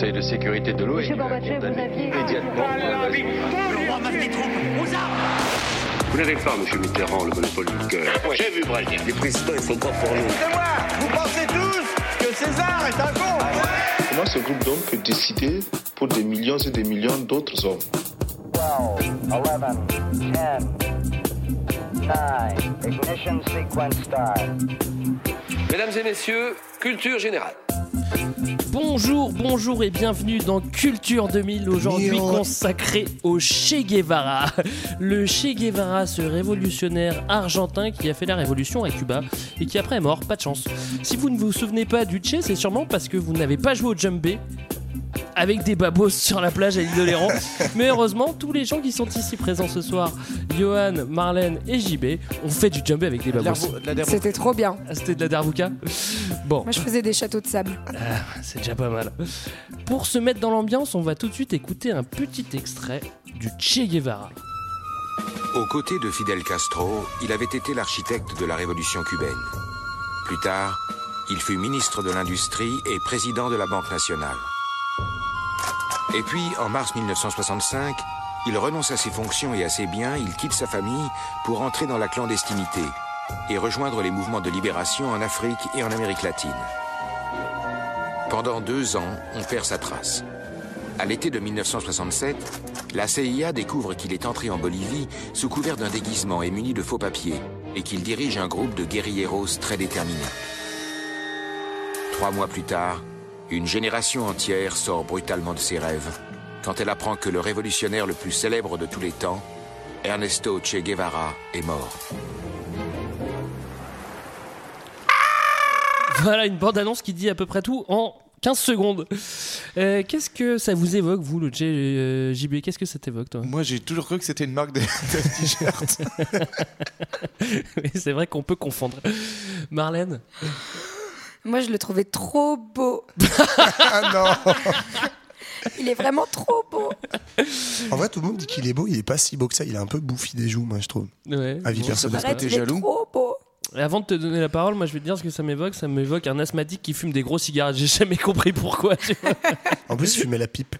Conseil de sécurité de l'ONU a condamné immédiatement. Vous n'avez pas, monsieur Mitterrand, le monopole du cœur. J'ai vu Brazil. Les présidents, ils sont pas pour nous? Vous pensez tous que César est un con. Comment ce groupe d'hommes peut décider pour des millions et des millions d'autres hommes? 12, 11, 10, 9, ignition sequence start. Mesdames et messieurs, culture générale. Bonjour, bonjour et bienvenue dans Culture 2000, aujourd'hui consacré au Che Guevara. Le Che Guevara, ce révolutionnaire argentin qui a fait la révolution à Cuba et qui après est mort, pas de chance. Si vous ne vous souvenez pas du Che, c'est sûrement parce que vous n'avez pas joué au Jumbé avec des babos sur la plage à l'île de Léron. Mais heureusement, tous les gens qui sont ici présents ce soir, Johan, Marlène et JB, ont fait du jumbé avec des babos. C'était trop bien. Ah, C'était de la darbuka Bon, Moi, je faisais des châteaux de sable. ah, c'est déjà pas mal. Pour se mettre dans l'ambiance, on va tout de suite écouter un petit extrait du Che Guevara. Aux côtés de Fidel Castro, il avait été l'architecte de la révolution cubaine. Plus tard, il fut ministre de l'Industrie et président de la Banque nationale. Et puis, en mars 1965, il renonce à ses fonctions et à ses biens, il quitte sa famille pour entrer dans la clandestinité et rejoindre les mouvements de libération en Afrique et en Amérique latine. Pendant deux ans, on perd sa trace. À l'été de 1967, la CIA découvre qu'il est entré en Bolivie sous couvert d'un déguisement et muni de faux papiers et qu'il dirige un groupe de guerrilleros très déterminés. Trois mois plus tard, une génération entière sort brutalement de ses rêves quand elle apprend que le révolutionnaire le plus célèbre de tous les temps, Ernesto Che Guevara, est mort. Voilà une bande-annonce qui dit à peu près tout en 15 secondes. Euh, Qu'est-ce que ça vous évoque, vous, le Che euh, JB Qu'est-ce que ça t'évoque, toi? Moi, j'ai toujours cru que c'était une marque de, de t-shirt. C'est vrai qu'on peut confondre. Marlène? Moi, je le trouvais trop beau. ah non Il est vraiment trop beau. En vrai, tout le monde dit qu'il est beau. Il est pas si beau que ça. Il a un peu bouffi des joues, moi, je trouve. Ouais. Avis Bon, personnel. Arrête, t'es il est jaloux trop beau. Et avant de te donner la parole, moi je vais te dire ce que ça m'évoque. Ça m'évoque un asthmatique qui fume des gros cigarettes. J'ai jamais compris pourquoi. tu vois. En plus, il fumait la pipe.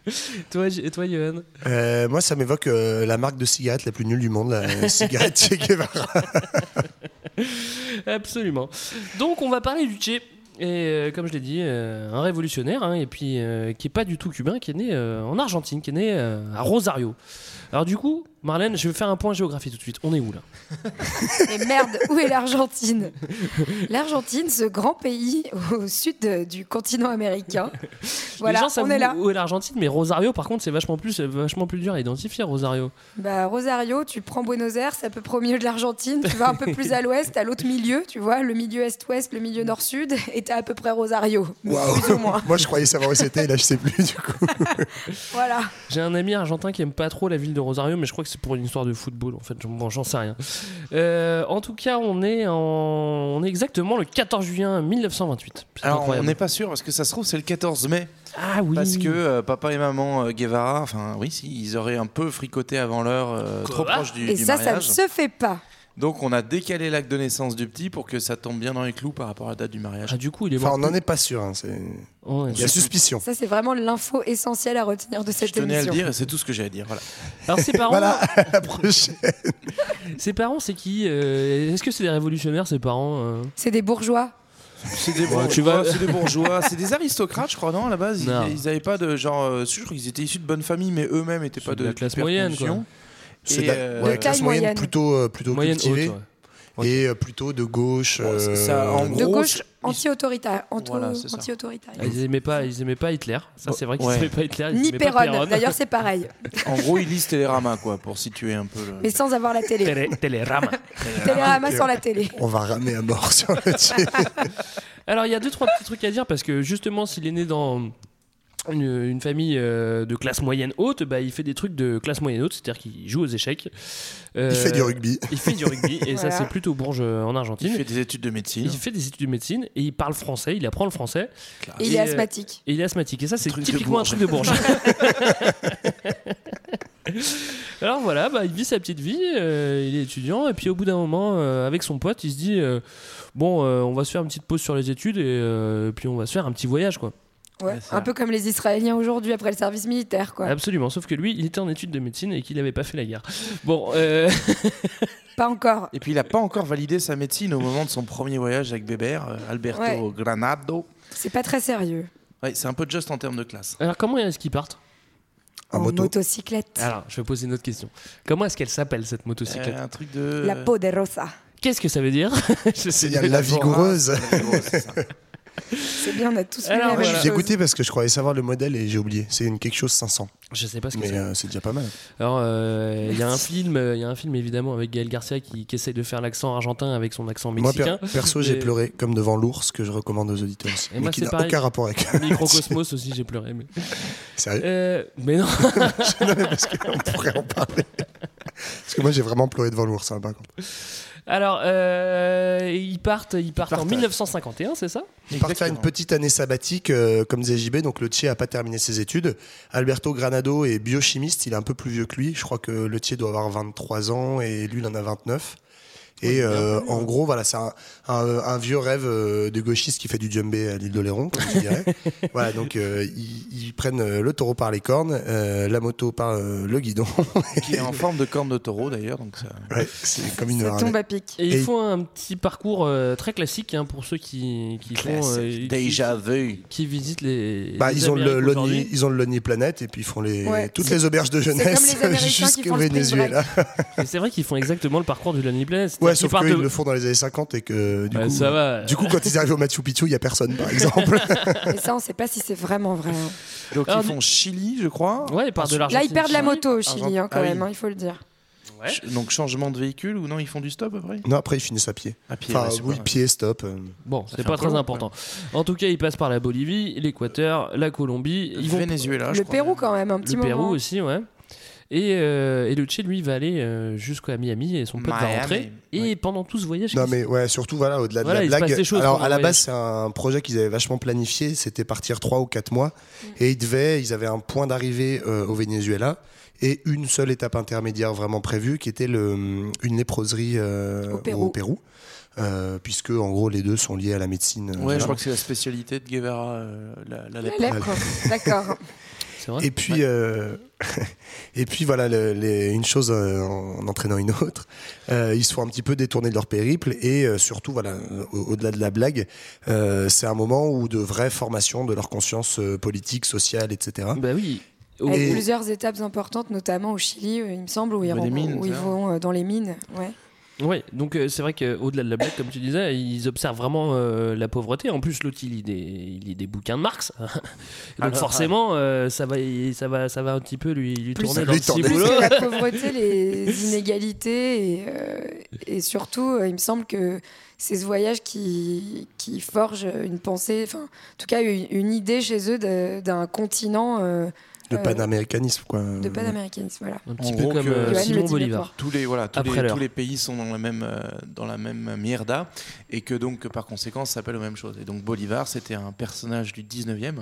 toi, et toi, Johan? Euh, moi, ça m'évoque euh, la marque de cigarette la plus nulle du monde, la cigarette Che Guevara. Absolument. Donc, on va parler du Che. Et euh, comme je l'ai dit, euh, un révolutionnaire, hein, et puis euh, qui est pas du tout cubain, qui est né en Argentine, qui est né à Rosario. Alors du coup, Marlène, je vais faire un point géographie tout de suite. On est où là Mais merde, où est l'Argentine? L'Argentine, ce grand pays au sud de- du continent américain. Voilà, Les gens savent on est là. où est l'Argentine, mais Rosario, par contre, c'est vachement plus, c'est vachement plus dur à identifier. Rosario. Bah, Rosario, tu prends Buenos Aires, c'est à peu près au milieu de l'Argentine. Tu vas un peu plus à l'ouest, à l'autre milieu, tu vois, le milieu est-ouest, le milieu nord-sud, et t'as à peu près Rosario. Waouh. Plus ou moins. Moi, je croyais savoir où c'était. Là, je sais plus, du coup. Voilà. J'ai un ami argentin qui aime pas trop la ville de Rosario, mais je crois que c'est pour une histoire de football. En fait, bon, j'en sais rien. Euh, en tout cas, on est en, on est exactement le 14 juin 1928. C'est Alors, on n'est pas sûr, parce que ça se trouve, c'est le 14 mai. Ah oui. Parce que euh, papa et maman euh, Guevara, enfin, oui, si, ils auraient un peu fricoté avant l'heure, euh, trop proche du, Et du ça, ça ne mariage. se fait pas. Donc, on a décalé l'acte de naissance du petit pour que ça tombe bien dans les clous par rapport à la date du mariage. Ah, du coup, il est Enfin, mort. on n'en est pas sûr. hein, c'est- Ouais. Il y a suspicion. Ça, c'est vraiment l'info essentielle à retenir de Je cette tenais à le émission. dire et c'est tout ce que j'ai à dire. Voilà. Alors ses parents, Voilà, à la prochaine. ses parents, c'est qui euh, Est-ce que c'est des révolutionnaires, ses parents euh C'est des bourgeois. C'est des, bourgeois, tu vas- c'est des bourgeois, c'est des aristocrates, je crois, non, à la base? Non. Ils, ils avaient pas de genre. euh, je crois qu'ils étaient issus de bonnes familles, mais eux-mêmes n'étaient pas de de, la classe moyenne, conditions. C'est euh, ouais, De classe taille moyenne, moyenne. plutôt, euh, plutôt Moyenne haute. cultivée. ouais. Et euh, plutôt de gauche. Bon, euh, ça, en De gros, gauche anti-autoritaire. Voilà. Ah, Ils aimaient pas, ils aimaient pas Hitler. Ça, c'est vrai qu'ils Ouais. aimaient pas Hitler. ils Ni Perron. D'ailleurs, c'est pareil. En gros, ils lisent Télérama, quoi, pour situer un peu le. Mais sans avoir la télé. Télé- Télérama. Télérama sans la télé. On va ramer à mort sur le. Alors, il y a deux, trois petits trucs à dire parce que justement, s'il est né dans une, une famille euh, de classe moyenne haute, bah, il fait des trucs de classe moyenne haute, c'est-à-dire qu'il joue aux échecs. Euh, Il fait du rugby. Il fait du rugby et ça, c'est plutôt bourge euh, en Argentine. Il fait des études de médecine. Il fait des études de médecine et il parle français, il apprend le français. Et il est asthmatique. Et il est asthmatique. Et ça, c'est typiquement un truc de bourge. Alors voilà, bah, il vit sa petite vie, euh, il est étudiant, et puis au bout d'un moment, euh, avec son pote, il se dit euh, Bon, euh, on va se faire une petite pause sur les études, et, euh, puis on va se faire un petit voyage, quoi. Ouais, Ouais, ça- un peu comme les Israéliens aujourd'hui après le service militaire, quoi. Absolument, sauf que lui, il était en études de médecine et qu'il n'avait pas fait la guerre. Bon, euh, Pas encore. Et puis il n'a pas encore validé sa médecine au moment de son premier voyage avec Bébert, euh, Alberto Ouais. Granado. C'est pas très sérieux. Ouais, c'est un peu juste en termes de classe. alors comment est-ce qu'ils partent En En moto. motocyclette. Alors, je vais poser une autre question. Comment est-ce qu'elle s'appelle cette motocyclette? Euh, un truc de. La Poderosa. Qu'est-ce que ça veut dire? Je sais Il y a pas. la vigoureuse. La vigoureuse, c'est bien, on a tous Alors, Moi, même je voilà. suis dégoûté parce que je croyais savoir le modèle et j'ai oublié. C'est une quelque chose 500. Je sais pas ce que Mais c'est. euh, c'est déjà pas mal. Alors, euh, il y a un film, euh, il y a un film évidemment avec Gaël Garcia qui, qui essaye de faire l'accent argentin avec son accent Moi, per- mexicain. perso, j'ai Mais- pleuré comme devant l'ours que je recommande aux auditeurs aussi. Et mais moi, qui n'a aucun rapport avec. Microcosmos aussi, j'ai pleuré. Mais, Sérieux? Euh, mais non. Mais parce qu'on pourrait en parler. Parce que moi, j'ai vraiment pleuré devant l'ours, hein, par contre. Alors, euh, ils partent, ils partent en partent, 1951, c'est ça? Ils partent faire une petite année sabbatique, euh, comme disait JB. Donc, le Tché a pas terminé ses études. Alberto Granado est biochimiste. Il est un peu plus vieux que lui. Je crois que le Tché doit avoir 23 ans et lui, il en a 29. Et euh, en gros, voilà, c'est un, un- un vieux rêve euh, de gauchiste qui fait du djembé à l'île d'Oléron, comme tu dirais. voilà, donc euh, ils, ils prennent le taureau par les cornes, euh, la moto par euh, le guidon. Qui est en forme de corne de taureau d'ailleurs. Donc ça... Ouais, c'est comme une Ça tombe à pic. Et ils font un petit parcours euh, très classique hein, pour ceux qui, qui font. euh, Déjà qui, vu. qui visitent les. Bah, les ils ont le Lonely, ils ont le Lonely Planet et puis ils font les Ouais, toutes les auberges de jeunesse jusqu'au Venezuela. C'est vrai qu'ils font exactement le parcours du Lonely Planet. Ouais, C'est-à-dire sauf qu'ils de- le font dans les années 50 et que du Ouais, coup, ça va. du coup, quand ils arrivent au Machu Picchu, il y a personne, par exemple. Et ça, on sait pas si c'est vraiment vrai. hein. Donc Alors, ils font Chili, je crois. Ouais, ils partent de Là, l'Argentine. ils perdent la moto au Chili, hein, quand Ah oui. même, hein, il faut le dire. Ouais. Donc changement de véhicule ou non, ils font du stop après? Non, après ils finissent à pied. À pied. Enfin, ouais, oui, pas- pied, stop. euh. Bon, c'est pas très long, important. En tout cas, ils passent par la Bolivie, l'Équateur, la Colombie. Ils vont Venezuela, je Le crois. Pérou, quand même, un petit le moment. Pérou aussi, ouais. Et, euh, et le Tché, lui, va aller euh, jusqu'à Miami et son pote va rentrer. Et ouais. pendant tout ce voyage, Non, mais ouais, surtout, voilà, au-delà Voilà, de il la se passe blague. des choses Alors, à la base, c'est un projet qu'ils avaient vachement planifié. C'était partir 3 ou 4 mois. Et ils devaient, ils avaient un point d'arrivée euh, au Venezuela et une seule étape intermédiaire vraiment prévue qui était le, une léproserie euh, Au Pérou. Euh, puisque en gros les deux sont liés à la médecine. Ouais, voilà. je crois que c'est la spécialité de Guevara, euh, la, la La lèpre. lèpre, d'accord. c'est vrai Et puis, euh, et puis voilà, le- les- une chose euh, en, en entraînant une autre, euh, ils se font un petit peu détourner de leur périple et euh, surtout, voilà, au- au-delà de la blague, euh, c'est un moment où de vraie formation de leur conscience euh, politique, sociale, etc. Bah oui. Avec Et- plusieurs étapes importantes, notamment au Chili, il me semble, où ils, Dans les rencontrent- mines, où ils vont euh, dans les mines. Ouais. Ouais, donc euh, c'est vrai qu'au-delà de la blague, comme tu disais, ils observent vraiment euh, la pauvreté. En plus, l'autre, il lit des, il lit des bouquins de Marx. donc Alors, forcément, euh, ça, va, ça, va, ça va un petit peu lui, lui Plus- tourner dans le. Plus ciboulot. que la pauvreté, les inégalités et, euh, et surtout, euh, il me semble que c'est ce voyage qui, qui forge une pensée, enfin, en tout cas, une, une idée chez eux d'un continent euh, Le euh, panaméricanisme, quoi. de panaméricanisme. Voilà. Un petit En peu gros comme que- euh, Simon Bolivar. Tous les voilà, tous, les, tous les pays sont dans la même euh, dans la même mierda et que donc par conséquent ça s'appelle aux mêmes choses. Et donc Bolivar, c'était un personnage du 19e,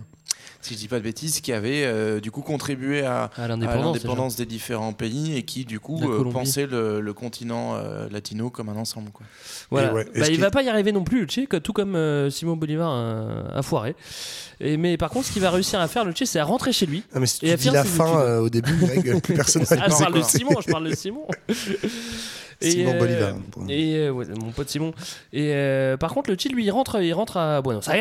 si je dis pas de bêtises, qui avait euh, du coup contribué à, l'indépendance. des différents pays et qui du coup euh, pensait le, le continent euh, latino comme un ensemble quoi. Voilà. Ouais, Bah, il va pas y arriver non plus, le Tché, que- tout comme euh, Simon Bolivar a, a foiré. Et, mais par contre, ce qu'il va réussir à faire, le Tché, c'est à rentrer chez lui. Non, mais si Et à dis finir la fin euh, au début, Greg, plus personne va Ah, je parle de. Simon, je parle de Simon. Simon euh, Bolivar, Et euh, ouais, mon pote Simon. Et euh, par contre, le Tché, lui, il rentre, il rentre à Buenos Aires.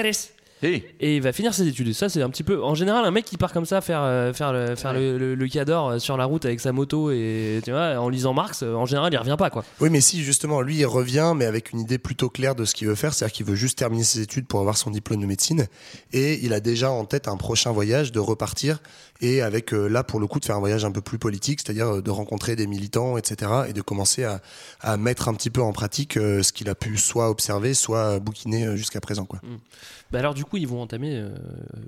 Et il va finir ses études. Et ça, c'est un petit peu. En général, un mec qui part comme ça faire, euh, faire, le, faire le, le, le cador euh, sur la route avec sa moto et tu vois, en lisant Marx, euh, en général, il revient pas quoi. Oui, mais si, justement, lui, il revient, mais avec une idée plutôt claire de ce qu'il veut faire. C'est-à-dire qu'il veut juste terminer ses études pour avoir son diplôme de médecine. Et il a déjà en tête un prochain voyage de repartir. Et avec, euh, là, pour le coup, de faire un voyage un peu plus politique, c'est-à-dire euh, de rencontrer des militants, etc. Et de commencer à, à mettre un petit peu en pratique euh, ce qu'il a pu soit observer, soit bouquiner jusqu'à présent, quoi. Bah alors, du coup, ils vont entamer. euh,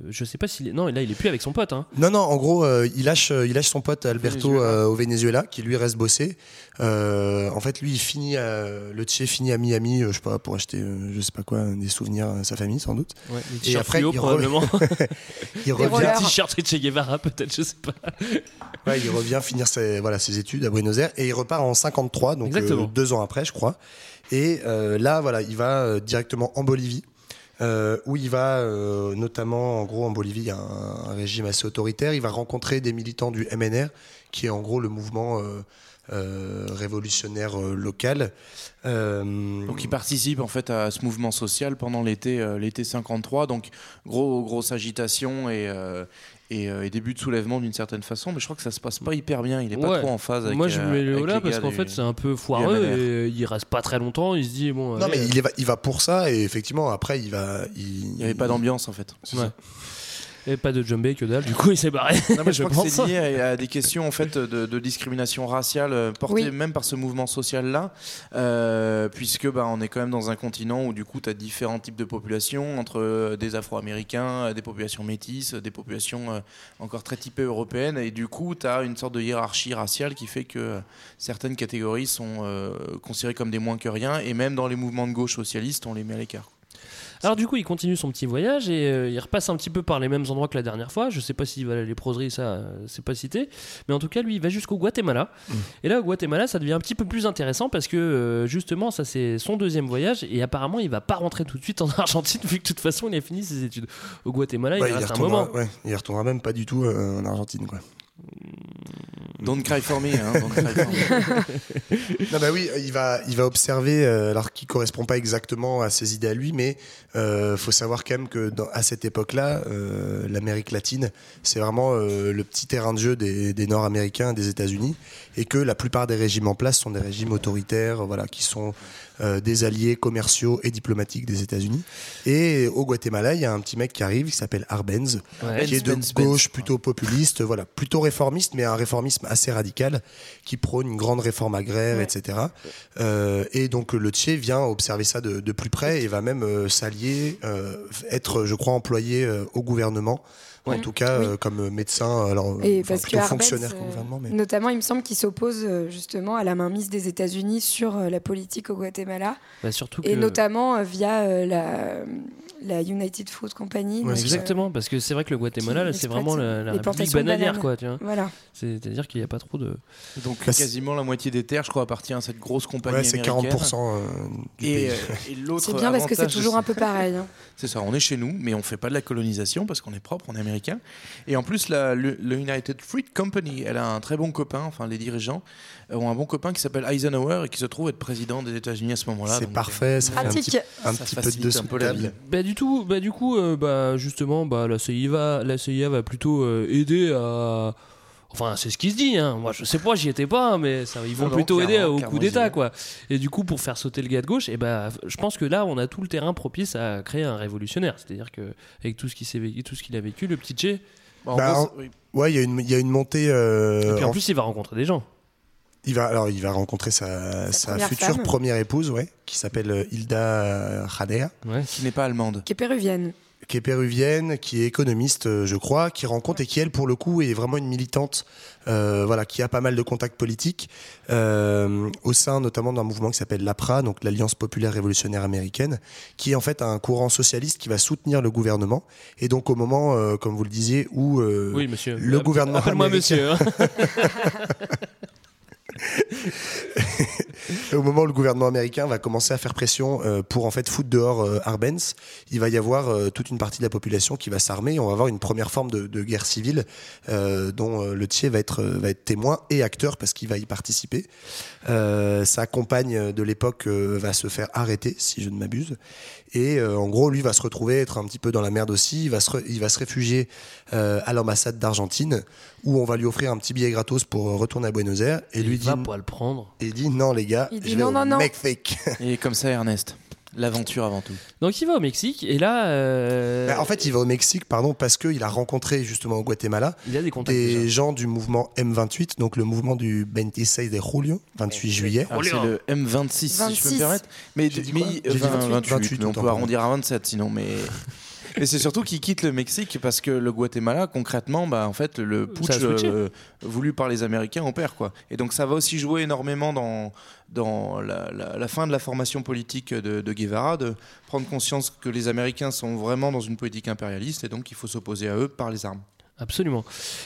je sais pas s'il est. Non, là, il est plus avec son pote. Hein. Non, non, en gros, euh, il, lâche, il lâche son pote Alberto Venezuela. euh, au Venezuela, qui lui reste bosser. En fait, lui, il finit, le Tché finit à Miami, je sais pas, pour acheter, je sais pas quoi, des souvenirs à sa famille, sans doute. Ouais, Et t-shirts après, fluo, il re- probablement. Il revient, rollers. Un t-shirt Che Guevara, peut-être, je sais pas. ouais, il revient finir ses, voilà, ses études à Buenos Aires et il repart en 53, donc euh, deux ans après, je crois. Et euh, là, voilà, il va euh, directement en Bolivie. euh, où il va, euh, notamment, en gros, en Bolivie, il y a un, un régime assez autoritaire. Il va rencontrer des militants du MNR, qui est en gros le mouvement euh, euh, révolutionnaire euh, local. Euh, Donc il participe en fait à ce mouvement social pendant l'été euh, l'été 53. Donc gros grosse agitation et euh, et, euh, et début de soulèvement d'une certaine façon, mais je crois que ça se passe pas hyper bien. Il est pas trop en phase avec. Moi, je euh, mets le avec là parce qu'en fait, c'est un peu foireux et il reste pas très longtemps. Il se dit, bon. non, mais il, va, il va pour ça, et effectivement, après, il va. Il Il n'y avait pas d'ambiance en fait. Ouais. Et pas de jumbé que dalle, du coup il s'est barré. Non, mais je, Je crois que pense. c'est lié à, à des questions en fait de, de discrimination raciale euh, portées Oui. même par ce mouvement social là, puisque bah, on est quand même dans un continent où du coup tu as différents types de populations entre euh, des Afro-Américains, euh, des populations métisses, des populations euh, encore très typées européennes, et du coup tu as une sorte de hiérarchie raciale qui fait que euh, certaines catégories sont euh, considérées comme des moins que rien, et même dans les mouvements de gauche socialistes on les met à l'écart. Alors du coup, il continue son petit voyage et euh, il repasse un petit peu par les mêmes endroits que la dernière fois. Je sais pas s'il va à les proseries, ça, euh, c'est pas cité. Mais en tout cas, lui, il va jusqu'au Guatemala. Et là, au Guatemala, ça devient un petit peu plus intéressant parce que euh, justement, ça c'est son deuxième voyage et apparemment, il va pas rentrer tout de suite en Argentine vu que de toute façon, il a fini ses études. Au Guatemala, il Ouais, il, reste un moment. ouais, il retournera même pas du tout en Argentine. Quoi. Don't cry for me. Hein. Non, bah oui, il va, il va observer, euh, alors qui correspond pas exactement à ses idées à lui, mais euh, faut savoir quand même que à cette époque-là, euh, l'Amérique latine, c'est vraiment le petit terrain de jeu des, des Nord-Américains, des États-Unis, et que la plupart des régimes en place sont des régimes autoritaires, voilà, qui sont euh, des alliés commerciaux et diplomatiques des États-Unis. Et au Guatemala, il y a un petit mec qui arrive, qui s'appelle Arbenz, Ouais. qui est de Benz, gauche, Benz. plutôt populiste, voilà, plutôt réformiste, mais un réformisme assez radical, qui prône une grande réforme agraire, Ouais. etc. Euh, et donc le Tché vient observer ça de, de plus près et va même euh, s'allier, euh, être, je crois, employé euh, au gouvernement. En Ouais. tout cas, Oui. euh, comme médecin, alors Et enfin, parce que plutôt Arbenz, fonctionnaire euh, gouvernement. Mais... Notamment, il me semble qu'il s'oppose euh, justement à la mainmise des États-Unis sur euh, la politique au Guatemala, Bah, surtout et que- notamment euh, via euh, la, la United Fruit Company. Ouais, donc, c'est euh, Exactement, parce que c'est vrai que le Guatemala, c'est vraiment la, la république bananière, quoi, tu vois. Voilà. C'est-à-dire qu'il n'y a pas trop de. Donc Bah, quasiment la moitié des terres, je crois, appartient à cette grosse compagnie Ouais, c'est américaine. 40% euh, du Et, pays. euh, et l'autre C'est bien parce que c'est toujours un peu pareil. hein. C'est ça, on est chez nous, mais on fait pas de la colonisation parce qu'on est propre, on est américain. Et en plus, la, le, le United Fruit Company, elle a un très bon copain, enfin les dirigeants ont un bon copain qui s'appelle Eisenhower et qui se trouve être président des États-Unis à ce moment-là. c'est parfait, ça fait un Pratique. petit, un ça petit peu de un peu la vie. Bah du tout, bah du coup, euh, bah justement, bah la CIA, la CIA va plutôt euh, aider à. Enfin, c'est ce qui se dit. Hein. Moi, je sais pas, j'y étais pas, mais ça, ils vont Non, non, plutôt aider au coup d'État, quoi. Et du coup, pour faire sauter le gars de gauche, et bah, je pense que là, on a tout le terrain propice à créer un révolutionnaire. C'est-à-dire que avec tout ce qui s'est vécu, tout ce qu'il a vécu, le petit Che. Bah, Bah, oui. Ouais, il y, a une- il y a une montée. euh, et puis en en- plus, il va rencontrer des gens. Il va, alors, il va rencontrer sa, Sa sa première future femme. première épouse, ouais, qui s'appelle euh, Hilda Jadea. Ouais. qui n'est pas allemande. Qui est péruvienne. qui est péruvienne, qui est économiste, euh, je crois, qui rencontre et qui, elle, pour le coup, est vraiment une militante, euh, voilà, qui a pas mal de contacts politiques, euh, au sein notamment d'un mouvement qui s'appelle l'APRA, donc l'Alliance populaire révolutionnaire américaine, qui est en fait un courant socialiste qui va soutenir le gouvernement. Et donc, au moment, euh, comme vous le disiez, où euh, Oui, monsieur. le gouvernement Appelle-moi américain- monsieur. au moment où le gouvernement américain va commencer à faire pression euh, pour en fait foutre dehors euh, Arbenz, il va y avoir euh, toute une partie de la population qui va s'armer. et On va avoir une première forme de, guerre civile dont le Tché va être, témoin et acteur parce qu'il va y participer. Sa compagne de l'époque va se faire arrêter, si je ne m'abuse. Et euh, en gros, lui va se retrouver être un petit peu dans la merde aussi. Il va se, re- il va se réfugier euh, à l'ambassade d'Argentine où on va lui offrir un petit billet gratos pour euh, retourner à Buenos Aires. Et lui il dit, va pas le prendre. et il dit non les gars, Il dit je vais non, au non, non. Mexique. Et comme ça, Ernest, l'aventure avant tout. Donc il va au Mexique et là, euh, Bah, en fait, il va au Mexique, pardon, parce qu'il a rencontré justement au Guatemala il a des contacts. des gens du mouvement M28, donc le mouvement du 26 de julio, 28 juillet. Alors, c'est le M26, si je peux 26. me permettre. Mais, mais- quoi J'ai dit enfin, 28, 28, mais on peut arrondir à 27 sinon. Mais, mais c'est surtout qu'il quitte le Mexique parce que le Guatemala, concrètement, bah, en fait, le putsch euh, voulu par les Américains opère. Quoi. Et donc ça va aussi jouer énormément dans, dans la, la- la fin de la formation politique de, de Guevara, de prendre conscience que les Américains sont vraiment dans une politique impérialiste et donc il faut s'opposer à eux par les armes. Absolument.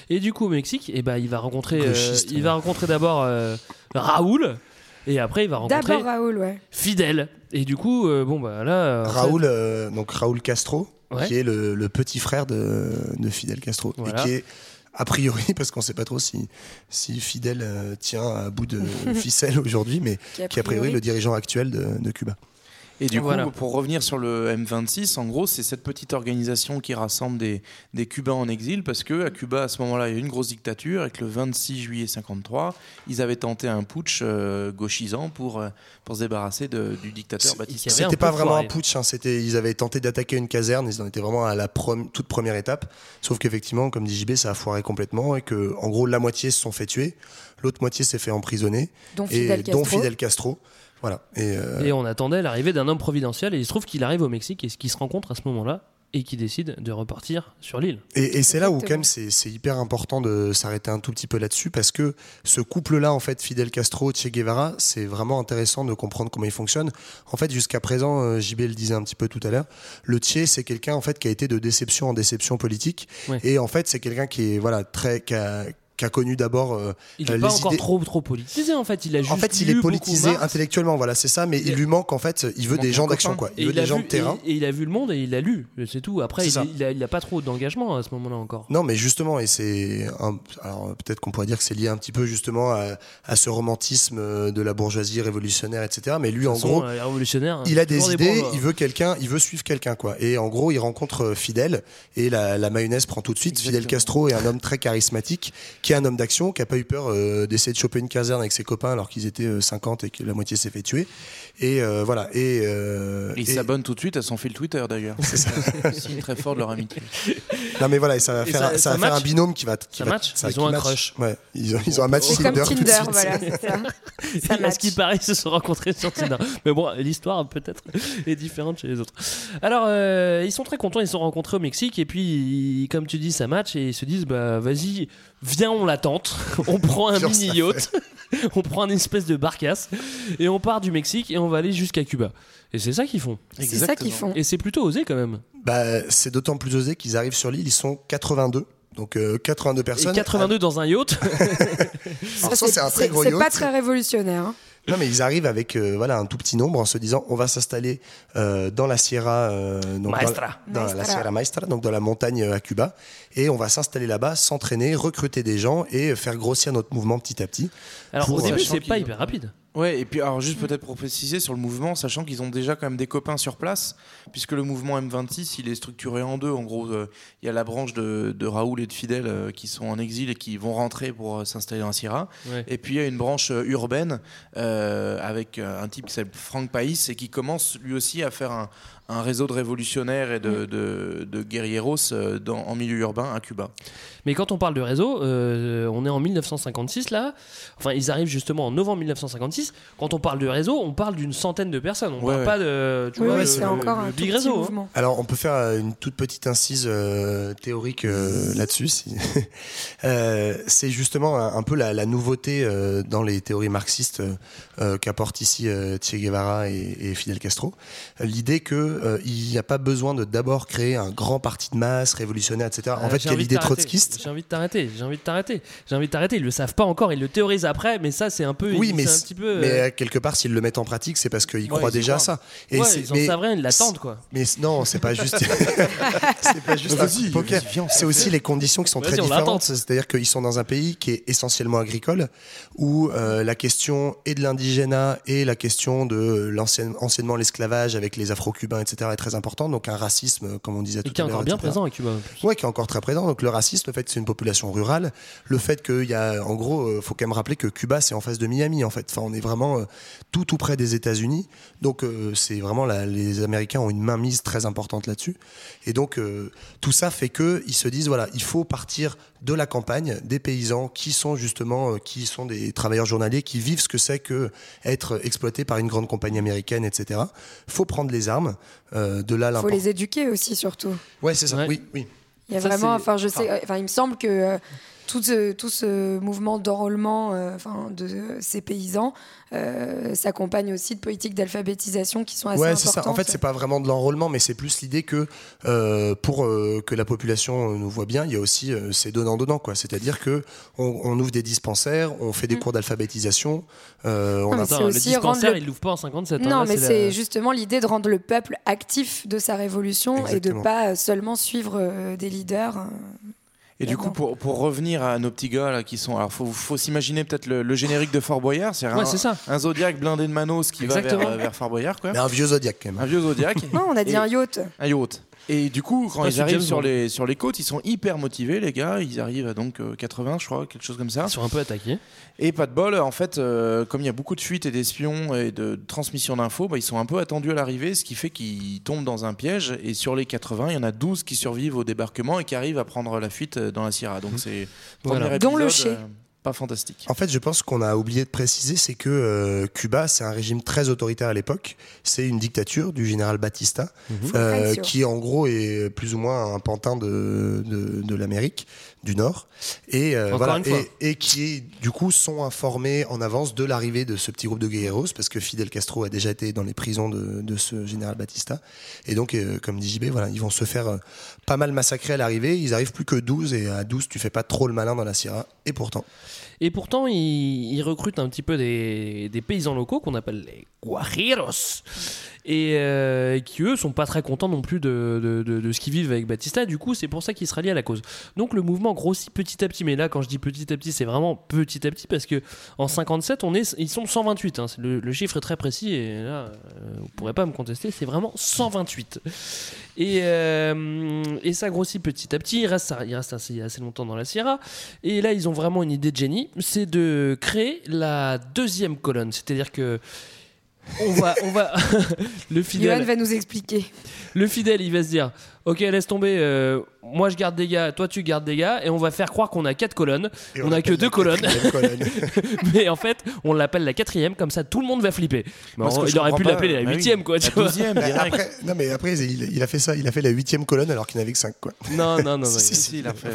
Et du coup, au Mexique, eh ben, il va rencontrer, euh, il ouais. va rencontrer d'abord euh, Raoul. Et après, il va rencontrer D'abord Raoul, ouais. Fidel. Et du coup, euh, bon, bah là. Raoul, euh, donc Raoul Castro, Ouais. qui est le, le petit frère de, de Fidel Castro. Voilà. Et qui est, a priori, parce qu'on ne sait pas trop si, si Fidel euh, tient à bout de ficelle aujourd'hui, mais Qui, a qui est a priori priori- le dirigeant actuel de, de Cuba. Et du Voilà. coup, pour revenir sur le M26, en gros, c'est cette petite organisation qui rassemble des, des Cubains en exil parce que à Cuba, à ce moment-là, il y a eu une grosse dictature et que le 26 juillet 53, ils avaient tenté un putsch euh, gauchisant pour, euh, pour se débarrasser de- du dictateur Batista. C'était pas vraiment foiré. un putsch, hein, c'était, ils avaient tenté d'attaquer une caserne, ils en étaient vraiment à la prom- toute première étape. Sauf qu'effectivement, comme dit JB, ça a foiré complètement et que, en gros, la moitié se sont fait tuer, l'autre moitié s'est fait emprisonner, Dont et Fidel Castro. dont Fidel Castro. Voilà. Et, euh, Et on attendait l'arrivée d'un homme providentiel. Et il se trouve qu'il arrive au Mexique et qu'ils se rencontrent à ce moment-là. Et qui décide de repartir sur l'île. Et, et c'est là où quand même c'est hyper important de s'arrêter un tout petit peu là-dessus parce que ce couple-là, en fait, Fidel Castro, Che Guevara, c'est vraiment intéressant de comprendre comment il fonctionne. En fait, jusqu'à présent, euh, JB le disait un petit peu tout à l'heure, le Che, c'est quelqu'un en fait qui a été de déception en déception politique. Ouais. Et en fait, c'est quelqu'un qui est voilà très qui a, qui a connu d'abord euh, Il euh, n'est pas les encore trop, trop politisé en fait. Il a juste en fait, il est politisé intellectuellement, voilà, c'est ça, mais il lui manque en fait, il veut des gens d'action, quoi. Et Il veut a des gens vu, de terrain. Et, et il a vu le monde et il a lu, c'est tout. Après, il, ça. il a, il a pas trop d'engagement à ce moment-là encore. Non, mais justement, et c'est. un- Alors, euh, peut-être qu'on pourrait dire que c'est lié un petit peu justement à, à ce romantisme euh, de la bourgeoisie révolutionnaire, etc. Mais lui, en façon, gros, euh, révolutionnaires, il a des idées, il veut quelqu'un, il veut suivre quelqu'un, quoi. Et en gros, il rencontre euh, Fidel, et la, la mayonnaise prend tout de suite. Fidel. Castro est un homme très charismatique, qui est un homme d'action, qui a pas eu peur euh, d'essayer de choper une caserne avec ses copains alors qu'ils étaient euh, 50 et que la moitié s'est fait tuer. Et euh, voilà. Et, euh, Il et- s'abonne tout de suite à son fil Twitter d'ailleurs. C'est ça. Signe très fort de leur amitié. Non mais voilà, et ça va Et faire, ça- ça, ça va faire match un binôme qui va, qui Ça va- match ça- Ils ont un match. crush. Ouais, ils ont, ils ont un match C'est comme Tinder tout de Tinder, suite. voilà, c'est ça. À ce match. qui paraît, ils se sont rencontrés sur Tinder? Mais bon, l'histoire peut-être est différente chez les autres. Alors, euh, ils sont très contents, ils se sont rencontrés au Mexique et puis, ils- comme tu dis, ça match et ils se disent, bah vas-y, viens, on la tente. On prend un mini yacht, on prend une espèce de barcasse et on part du Mexique et on va aller jusqu'à Cuba. Et c'est ça qu'ils font. C'est ça qu'ils font. Et c'est plutôt osé quand même. Bah, c'est d'autant plus osé qu'ils arrivent sur l'île, ils sont 82. Donc euh, 82 Et personnes. 82 dans un yacht. Alors ça, c'est un très gros C'est pas yacht. très révolutionnaire. hein. Non, mais ils arrivent avec euh, voilà un tout petit nombre en se disant on va s'installer euh, dans la Sierra, euh, donc dans- Maestra. dans, la Maestra. Sierra Maestra, donc dans la montagne à Cuba, et on va s'installer là-bas, s'entraîner, recruter des gens et faire grossir notre mouvement petit à petit. Alors Pour, au début, euh, c'est pas hyper rapide. Ouais, et puis alors juste peut-être pour préciser sur le mouvement, sachant qu'ils ont déjà quand même des copains sur place, puisque le mouvement M26, il est structuré en deux. En gros, euh, il y a la branche de, de Raoul et de Fidel euh, qui sont en exil et qui vont rentrer pour euh, s'installer dans la Sierra. Ouais. Et puis il y a une branche urbaine avec un type qui s'appelle Frank País et qui commence lui aussi à faire un, un réseau de révolutionnaires et de, de, de guerrieros euh, dans, en milieu urbain à Cuba. Mais quand on parle de réseau, euh, on est en 1956 là. Enfin, ils arrivent justement en novembre 1956. Quand on parle de réseau, on parle d'une centaine de personnes. On Ouais, parle ouais. pas de. Tu Oui, vois, oui, le- c'est encore le un big petit réseau. hein. mouvement. Alors, on peut faire euh, une toute petite incise euh, théorique euh, là-dessus. si- Euh, c'est justement un, un peu la, la nouveauté euh, dans les théories marxistes qu'apportent ici euh, Che Guevara et, et Fidel Castro. L'idée que euh, il n'y a pas besoin de d'abord créer un grand parti de masse révolutionnaire, etc. En Euh, fait, l'idée t'arrêter. trotskiste. J'ai envie de t'arrêter. J'ai envie de t'arrêter. J'ai envie de t'arrêter. Ils le savent pas encore. Ils le théorisent après. Mais ça, c'est un peu. Oui, mais, un petit peu. mais euh, quelque part, s'ils le mettent en pratique, c'est parce qu'ils Ouais, croient déjà à ça. Et ouais, c'est- ils en mais- savent rien. Ils l'attendent quoi. Mais non, c'est pas juste. c'est pas juste un poker. on C'est aussi les conditions qui sont très différentes. C'est-à-dire qu'ils sont dans un pays qui est essentiellement agricole, où euh, la question et de l'indigénat et la question de l'ancien anciennement l'esclavage avec les Afro-Cubains, etc., est très importante. Donc un racisme, comme on disait Et tout qui est à l'heure. encore bien etc. présent à Cuba. Ouais, qui est encore très présent. Donc le racisme, le fait que c'est une population rurale, le fait qu'il y a, en gros, euh, faut quand même rappeler que Cuba c'est en face de Miami en fait. Enfin, on est vraiment euh, tout tout près des États-Unis. Donc euh, c'est vraiment la- les Américains ont une mainmise très importante là-dessus. Et donc euh, tout ça fait que ils se disent voilà, il faut partir de la campagne, des paysans qui sont justement euh, qui sont des travailleurs journaliers qui vivent ce que c'est que être exploité par une grande compagnie américaine, etc. Faut prendre les armes. Euh, de là Il faut les éduquer aussi, surtout. Ouais, c'est ça. Ouais. Oui, oui. Il y a Ça, vraiment, enfin, je sais, enfin, il me semble que euh, tout ce, tout ce mouvement d'enrôlement euh, enfin, de ces paysans euh, s'accompagne aussi de politiques d'alphabétisation qui sont assez Ouais, importantes. ça. En fait, c'est pas vraiment de l'enrôlement, mais c'est plus l'idée que euh, pour euh, que la population nous voit bien, il y a aussi euh, ces donnant-donnant, quoi. C'est-à-dire que on, on ouvre des dispensaires, on fait des cours d'alphabétisation. euh, on Non, mais a- Attends, le dispensaire, le- il l'ouvre pas en 57. hein, Non, là, mais la- c'est justement l'idée de rendre le peuple actif de sa révolution et de Exactement. pas seulement suivre euh, des leaders. Euh. Et du coup, pour, pour revenir à nos petits gars là, qui sont. Alors, faut, faut s'imaginer peut-être le, le générique de Fort Boyard. C'est Ouais, un, c'est ça. un Zodiac blindé de Manos qui Exactement. va vers, vers Fort Boyard, quoi. Mais un vieux Zodiac, quand même. Un vieux Zodiac. Non, on a dit Et- un yacht. Un yacht. Et du coup, quand ils arrivent sur les, sur les côtes, ils sont hyper motivés, les gars. Ils arrivent à donc euh, 80, je crois, quelque chose comme ça. Ils sont un peu attaqués. Et pas de bol, en fait, euh, comme il y a beaucoup de fuites et d'espions et de transmission d'infos, bah, ils sont un peu attendus à l'arrivée, ce qui fait qu'ils tombent dans un piège. Et sur les 80, il y en a 12 qui survivent au débarquement et qui arrivent à prendre la fuite euh, dans la Sierra. Donc c'est Voilà. premier Dont le euh, pas fantastique. En fait, je pense qu'on a oublié de préciser, c'est que euh, Cuba, c'est un régime très autoritaire à l'époque. C'est une dictature du général Batista, euh, Fulgencio. qui en gros est plus ou moins un pantin de, de, de l'Amérique du Nord, et euh, voilà, et, et qui est du coup sont informés en avance de l'arrivée de ce petit groupe de guerreros, parce que Fidel Castro a déjà été dans les prisons de, de ce général Batista, et donc euh, comme dit JB, voilà, ils vont se faire euh, pas mal massacrer à l'arrivée. Ils arrivent plus que 12, et à 12, tu fais pas trop le malin dans la Sierra, et pourtant. Et pourtant, ils, recrutent un petit peu des, des paysans locaux qu'on appelle les guajiros. Et euh, qui, eux, sont pas très contents non plus de, de- ce qu'ils vivent avec Batista. Du coup, c'est pour ça qu'ils se rallient à la cause. Donc, le mouvement grossit petit à petit. Mais là, quand je dis petit à petit, c'est vraiment petit à petit parce que en 57, on est, ils sont 128. hein. Le, le chiffre est très précis et là, euh, vous pourrez pas me contester. C'est vraiment 128. Et, euh, et ça grossit petit à petit. Il reste, il reste assez, assez longtemps dans la Sierra. Et là, ils ont vraiment une idée de génie, c'est de créer la deuxième colonne. C'est-à-dire que on va, on va, le Johan fidèle, va nous expliquer. le fidèle, il va se dire, ok, laisse tomber. euh, moi, je garde des gars, toi, tu gardes des gars, et on va faire croire qu'on a quatre colonnes. Et on a que deux la colonnes, quatrième colonne. mais en fait, on l'appelle la quatrième, comme ça, tout le monde va flipper. Mais Moi, ce en- que il aurait pu comprends pas, l'appeler la bah oui, huitième, quoi. La tu vois. direct. après, non mais après il, il a fait ça, il a fait la huitième colonne alors qu'il n'avait que cinq quoi. Non, non, non. non. Si, si, Si, il a fait.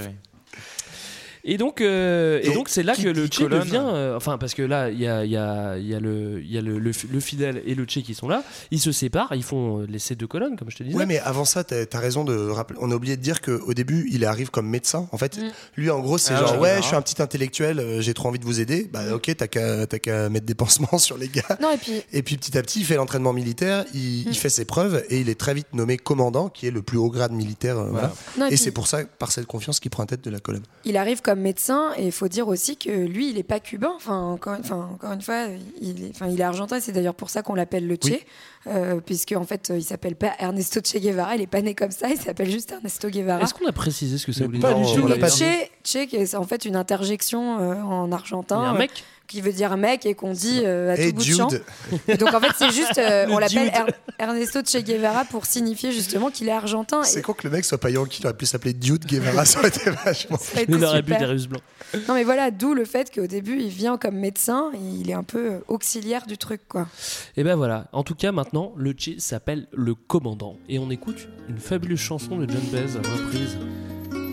Et donc, euh, et donc c'est là qui que le Che colonne devient. euh, enfin, parce que là, il y a, il y a, il y a, le, il y a le, le, le fidèle et le Che qui sont là. Ils se séparent, ils font euh, les ces deux colonnes, comme je te disais. Ouais, mais avant ça, t'as as raison de rappeler. On a oublié de dire qu'au début, il arrive comme médecin. En fait, lui, en gros, c'est Ah, genre, ouais, je suis un petit intellectuel, euh, j'ai trop envie de vous aider. Bah, ok, t'as qu'à t'as qu'à mettre des pansements sur les gars. Non, et puis Et puis petit à petit, il fait l'entraînement militaire, il, il fait ses preuves et il est très vite nommé commandant, qui est le plus haut grade militaire. voilà. Non, et Et puis- c'est pour ça, par cette confiance, qu'il prend la tête de la colonne. il arrive comme médecin et il faut dire aussi que lui, il n'est pas cubain. Enfin, encore, enfin, encore une fois, il est, enfin, il est argentin. C'est d'ailleurs pour ça qu'on l'appelle le Che, Oui. euh, puisque en fait, il s'appelle pas Ernesto Che Guevara. Il est pas né comme ça. Il s'appelle juste Ernesto Guevara. Est-ce qu'on a précisé ce que ça voulait pas dire du tout, pas. Che, che, qui est en fait une interjection euh, en Il y argentin, a un euh, mec qui veut dire mec et qu'on dit euh, à Et tout bout de champ. Jude, Et donc en fait, c'est juste, euh, on l'appelle Jude. Er- Ernesto Che Guevara pour signifier justement qu'il est argentin. c'est Et con que le mec soit pas yankee, il aurait pu s'appeler Dude Guevara, ça aurait été vachement. ça a été Il aurait bu super. des Russes blancs. Non mais voilà, d'où le fait qu'au début il vient comme médecin et il est un peu euh, auxiliaire du truc quoi. Et ben voilà. En tout cas, maintenant, le Che s'appelle le commandant. Et on écoute une fabuleuse chanson de John Baez, reprise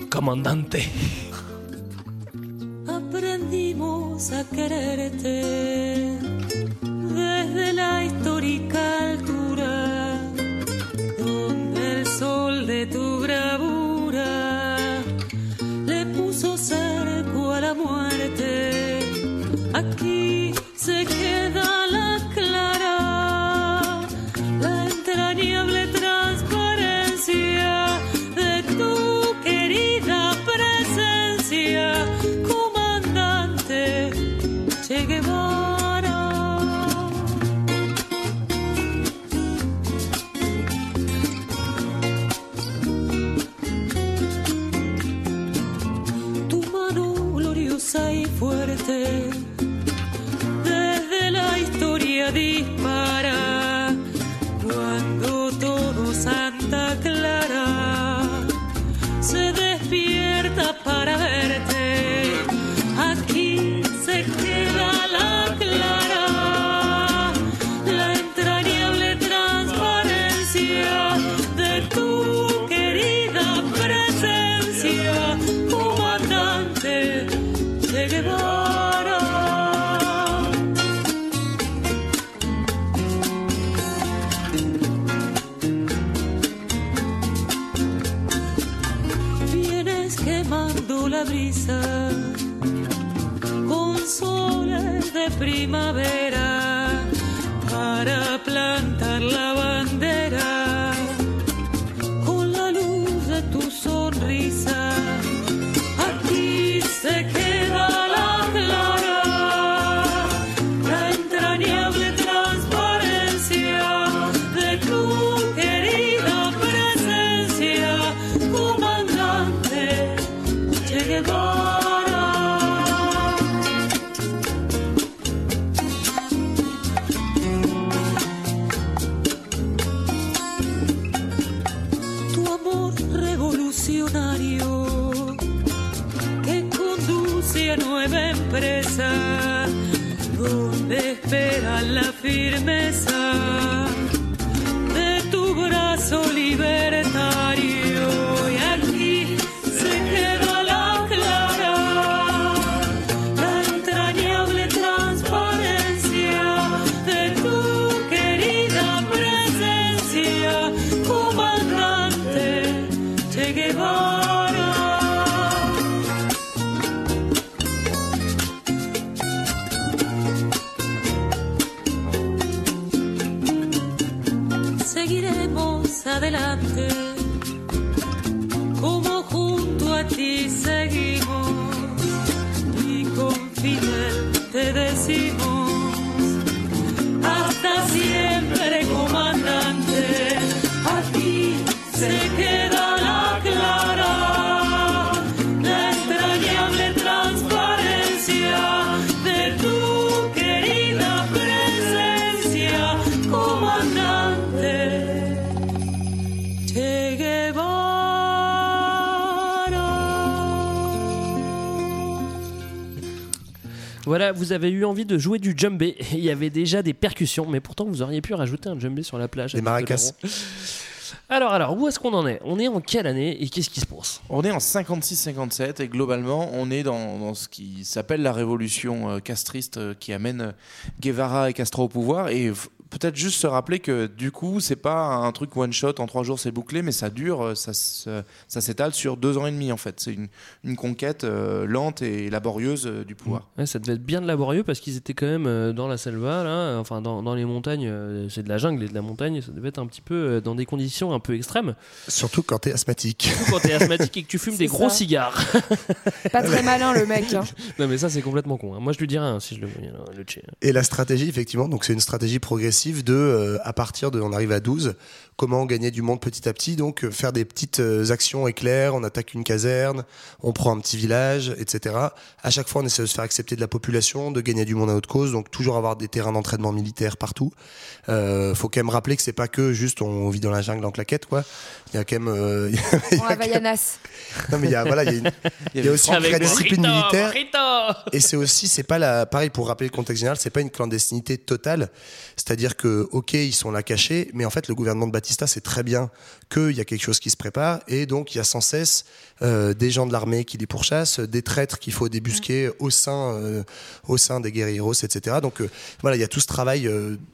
Commandante. aprendimos a quererte desde la histórica altura donde el sol de tu fuerte. Desde la historia Seguiremos adelante, como junto a ti seguimos y con Fidel te decimos hasta siempre Voilà, vous avez eu envie de jouer du djembé. Il y avait déjà des percussions, mais pourtant vous auriez pu rajouter un djembé sur la plage. Des maracas. de. Alors, alors, où est-ce qu'on en est? On est en quelle année et qu'est-ce qui se passe? On est en 56-57 et globalement, on est dans, dans ce qui s'appelle la révolution euh, castriste euh, qui amène euh, Guevara et Castro au pouvoir. Et peut-être juste se rappeler que du coup, c'est pas un truc one shot en trois jours, c'est bouclé, mais ça dure, euh, ça, se- ça s'étale sur deux ans et demi en fait. C'est une, une conquête euh, lente et laborieuse euh, du pouvoir. Ouais, ça devait être bien laborieux parce qu'ils étaient quand même euh, dans la selva, là, enfin dans, dans les montagnes, euh, c'est de la jungle et de la montagne, ça devait être un petit peu euh, dans des conditions un peu extrêmes. Surtout quand t'es asthmatique. Surtout quand t'es asthmatique et que tu fumes des gros cigares. Pas très malin le mec. hein. non mais ça c'est complètement con. hein. Moi je lui dirais hein, si je le voyais, là, le. Et la stratégie, effectivement, donc c'est une stratégie progressive de, euh, à partir de, on arrive à 12, comment gagner du monde petit à petit, donc euh, faire des petites euh, actions éclairs, on attaque une caserne, on prend un petit village, etc. À chaque fois, on essaie de se faire accepter de la population, de gagner du monde à notre cause, donc toujours avoir des terrains d'entraînement militaire partout. Euh, faut quand même rappeler que c'est pas que juste on vit dans la jungle en claquette, quoi. Il y a quand même, euh, même- Havaianas. non mais il y a, voilà, il y a, une- il y a aussi la discipline Rito, militaire. Rito Et c'est aussi, c'est pas la, pareil pour rappeler le contexte général, c'est pas une clandestinité totale. C'est-à-dire que, ok, ils sont là cachés, mais en fait, le gouvernement de Batista sait très bien qu'il y a quelque chose qui se prépare, et donc il y a sans cesse euh, des gens de l'armée qui les pourchassent, des traîtres qu'il faut débusquer au sein, euh, au sein des guerrieros, etc. Donc euh, voilà, il y a tout ce travail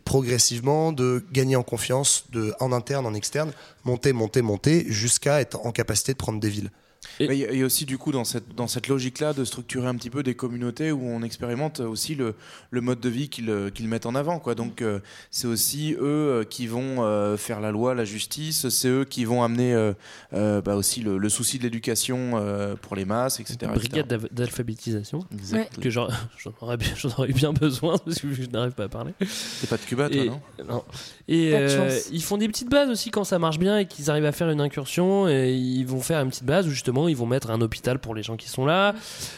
progressivement de gagner en confiance, de en interne, en externe, monter, monter, monter, jusqu'à être en capacité de prendre des villes. Il y a- il y a aussi du coup dans cette, dans cette logique-là de structurer un petit peu des communautés où on expérimente aussi le, le mode de vie qu'ils qu'ils mettent en avant. Quoi. Donc euh, c'est aussi eux euh, qui vont euh, faire la loi, la justice, c'est eux qui vont amener euh, euh, bah, aussi le, le souci de l'éducation euh, pour les masses, etc. Brigade d'al- d'alphabétisation. Exact. Que j'en aurais, aurais eu bien besoin parce que je n'arrive pas à parler. T'es pas de Cuba, toi, Et, non? non. Et Pas de euh, chance. ils font des petites bases aussi quand ça marche bien et qu'ils arrivent à faire une incursion. Et ils vont faire une petite base où justement ils vont mettre un hôpital pour les gens qui sont là.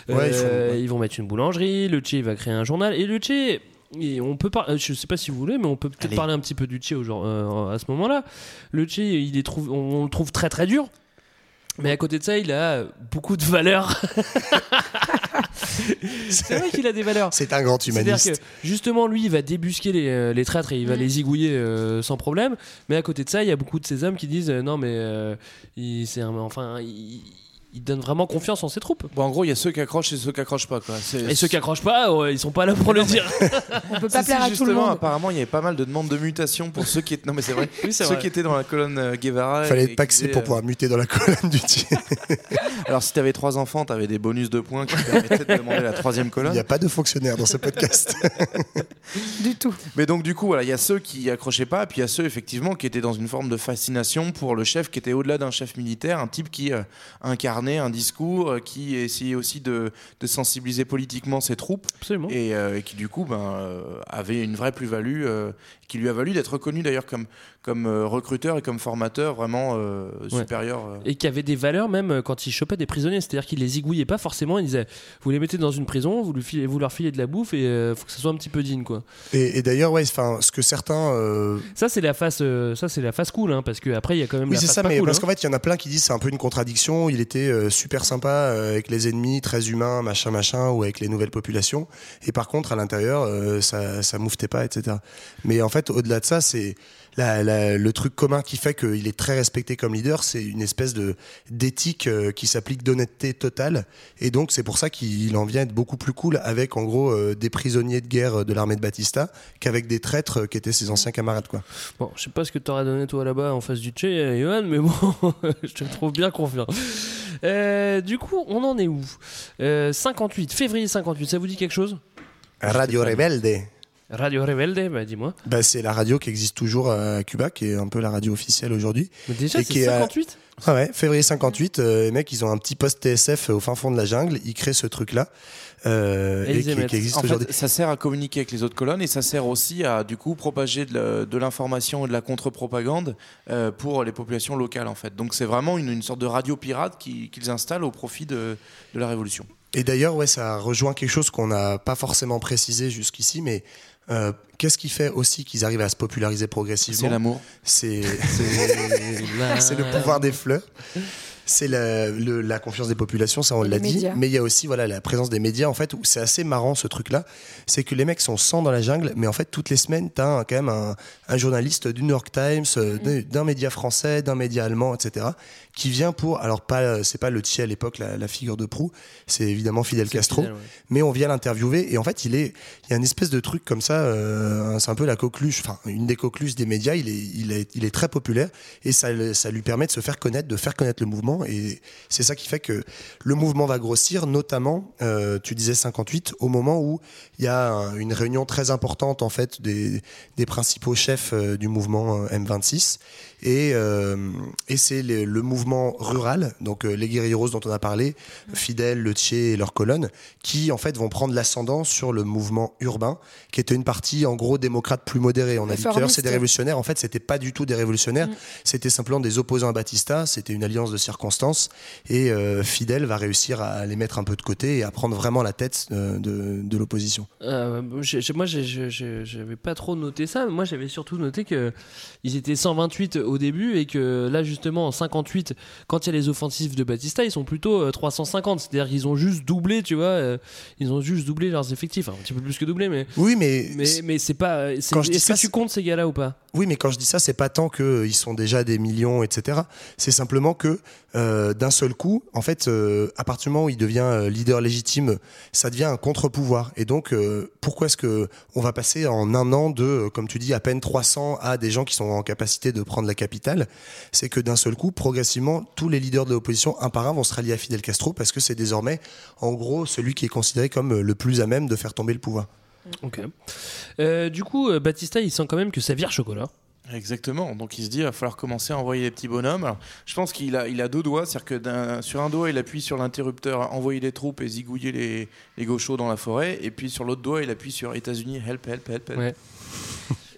Ouais, ils font- Euh, ils vont mettre une boulangerie. Le Che il va créer un journal. Et le Che. Et on peut. Je sais pas si vous voulez, mais on peut peut-être parler un petit peu du genre- euh, à ce moment-là. Le Che, il est on le trouve très très dur. Mais à côté de ça, il a beaucoup de valeurs. C'est vrai qu'il a des valeurs. C'est un grand C'est-à-dire humaniste. que justement, lui, il va débusquer les, euh, les traîtres et il va les zigouiller euh, sans problème. Mais à côté de ça, il y a beaucoup de ces hommes qui disent euh, non, mais euh, il, c'est enfin, il, il donne vraiment confiance en ses troupes. Bon, en gros, il y a ceux qui accrochent et ceux qui accrochent pas. Quoi. C'est- Et ceux qui accrochent pas, ouais, ils sont pas là pour le dire. On peut pas Si, si, plaire à tout le justement, monde. apparemment, il y avait pas mal de demandes de mutation pour ceux qui étaient. Non, mais c'est vrai. Oui, c'est ceux vrai. qui étaient dans la colonne euh, Guevara. Il fallait être paxé disaient, pour euh, pouvoir muter dans la colonne du tir. Alors, si t'avais trois enfants, t'avais des bonus de points qui permettaient de demander la troisième Il colonne. n'y a pas de fonctionnaire dans ce podcast. Du tout. Mais donc, du coup, voilà, il y a ceux qui accrochaient pas, et puis il y a ceux, effectivement, qui étaient dans une forme de fascination pour le chef qui était au-delà d'un chef militaire, un type qui euh, un discours, euh, qui essayait aussi de, de sensibiliser politiquement ses troupes, Absolument. et, euh, et qui, du coup, ben, euh, avait une vraie plus-value, qui lui a valu d'être reconnu d'ailleurs comme, comme euh, recruteur et comme formateur vraiment euh, supérieur. euh. Et qui avait des valeurs même quand il chopait des prisonniers. C'est-à-dire qu'il les zigouillait pas forcément. Il disait Vous les mettez dans une prison, vous, lui filez- vous leur filez de la bouffe et euh, faut que ça soit un petit peu digne. quoi. Et, et d'ailleurs, ouais, enfin, ce que certains. euh, Ça, c'est la face, euh, ça, c'est la face cool. Hein, parce qu'après, il y a quand même Oui, c'est ça, mais cool. parce hein. qu'en fait, il y en a plein qui disent c'est un peu une contradiction. Il était euh, super sympa euh, avec les ennemis, très humain, machin, machin, ou avec les nouvelles populations. Et par contre, à l'intérieur, euh, ça, ça mouftait pas, etc. Mais en fait, au-delà de ça, c'est la- la- le truc commun qui fait qu'il est très respecté comme leader, c'est une espèce de d'éthique euh, qui s'applique d'honnêteté totale. Et donc, c'est pour ça qu'il en vient être beaucoup plus cool avec, en gros, euh, des prisonniers de guerre de l'armée de Batista qu'avec des traîtres euh, qui étaient ses anciens camarades, quoi. Bon, je sais pas ce que t'aurais donné toi là-bas en face du euh, Johan, mais bon, je te trouve bien confiant. Euh, du coup, on en est où? Euh, 58, février 58, ça vous dit quelque chose? Radio Rebelde. Radio Rebelde, bah dis-moi. Bah, c'est la radio qui existe toujours à Cuba, qui est un peu la radio officielle aujourd'hui. Mais déjà, c'est qui est à- 58 Ah ouais, février 58, euh, les mecs, ils ont un petit poste TSF au fin fond de la jungle, ils créent ce truc-là, euh, Et et, ils qui, émettent. qui existe En aujourd'hui. fait, ça sert à communiquer avec les autres colonnes et ça sert aussi à du coup propager de l'information et de la contre-propagande euh, pour les populations locales en fait. Donc c'est vraiment une, une sorte de radio pirate qui- qu'ils installent au profit de, de la révolution. Et d'ailleurs, ouais, ça rejoint quelque chose qu'on n'a pas forcément précisé jusqu'ici, mais euh, qu'est-ce qui fait aussi qu'ils arrivent à se populariser progressivement C'est l'amour. C'est le pouvoir des fleurs. C'est la, le- la confiance des populations, ça on l'a dit. médias. Mais il y a aussi voilà la présence des médias en fait où c'est assez marrant ce truc-là. C'est que les mecs sont 100 dans la jungle, mais en fait toutes les semaines t'as un- quand même un, un journaliste du New York Times, euh, d'un- d'un média français, d'un média allemand, etc. qui vient pour alors pas c'est pas le Tché à l'époque la, la figure de proue, c'est évidemment Fidel Castro Fidel, ouais. mais on vient l'interviewer et en fait il est il y a une espèce de truc comme ça euh, c'est un peu la coqueluche enfin une des coqueluches des médias il est il est il est très populaire et ça ça lui permet de se faire connaître de faire connaître le mouvement et c'est ça qui fait que le mouvement va grossir notamment euh, tu disais 58 au moment où il y a un- une réunion très importante en fait des des principaux chefs euh, du mouvement euh, M26 et, euh, et c'est le, mouvement rural, donc les guerrilleros dont on a parlé, Fidel, le Tché et leurs colonnes, qui en fait vont prendre l'ascendant sur le mouvement urbain, qui était une partie en gros démocrate plus modérée. On a dit tout à l'heure c'est des révolutionnaires, en fait c'était pas du tout des révolutionnaires, Mm. c'était simplement des opposants à Batista, c'était une alliance de circonstances, et euh, Fidel va réussir à les mettre un peu de côté et à prendre vraiment la tête euh, de, de l'opposition. Euh, moi, j'avais pas trop noté ça. mais Moi, j'avais surtout noté que ils étaient 128 au début et que là, justement, en 58, quand il y a les offensives de Batista, ils sont plutôt euh, 350. C'est-à-dire qu'ils ont juste doublé, tu vois. euh, ils ont juste doublé leurs effectifs. Enfin, un petit peu plus que doublé, mais. Oui, mais Mais, mais c'est pas. Est-ce que tu comptes ces gars-là ou pas? Oui, mais quand je dis ça, c'est pas tant qu'ils sont déjà des millions, etc. C'est simplement que euh, d'un seul coup, en fait, euh, à partir du moment où il devient euh, leader légitime, ça devient un contre-pouvoir. Et donc, euh, pourquoi est-ce que on va passer en un an de, comme tu dis, à peine 300 à des gens qui sont en capacité de prendre la capitale? C'est que d'un seul coup, progressivement, tous les leaders de l'opposition, un par un, vont se rallier à Fidel Castro parce que c'est désormais, en gros, celui qui est considéré comme le plus à même de faire tomber le pouvoir. Ok. Du coup, Batista, il sent quand même que ça vire chocolat. Exactement. Donc il se dit, il va falloir commencer à envoyer les petits bonhommes. Je pense qu'il a, deux doigts, c'est-à-dire que sur un doigt, il appuie sur l'interrupteur, envoyer les troupes et zigouiller les, gauchos dans la forêt, et puis sur l'autre doigt, il appuie sur États-Unis, help, help, help, help.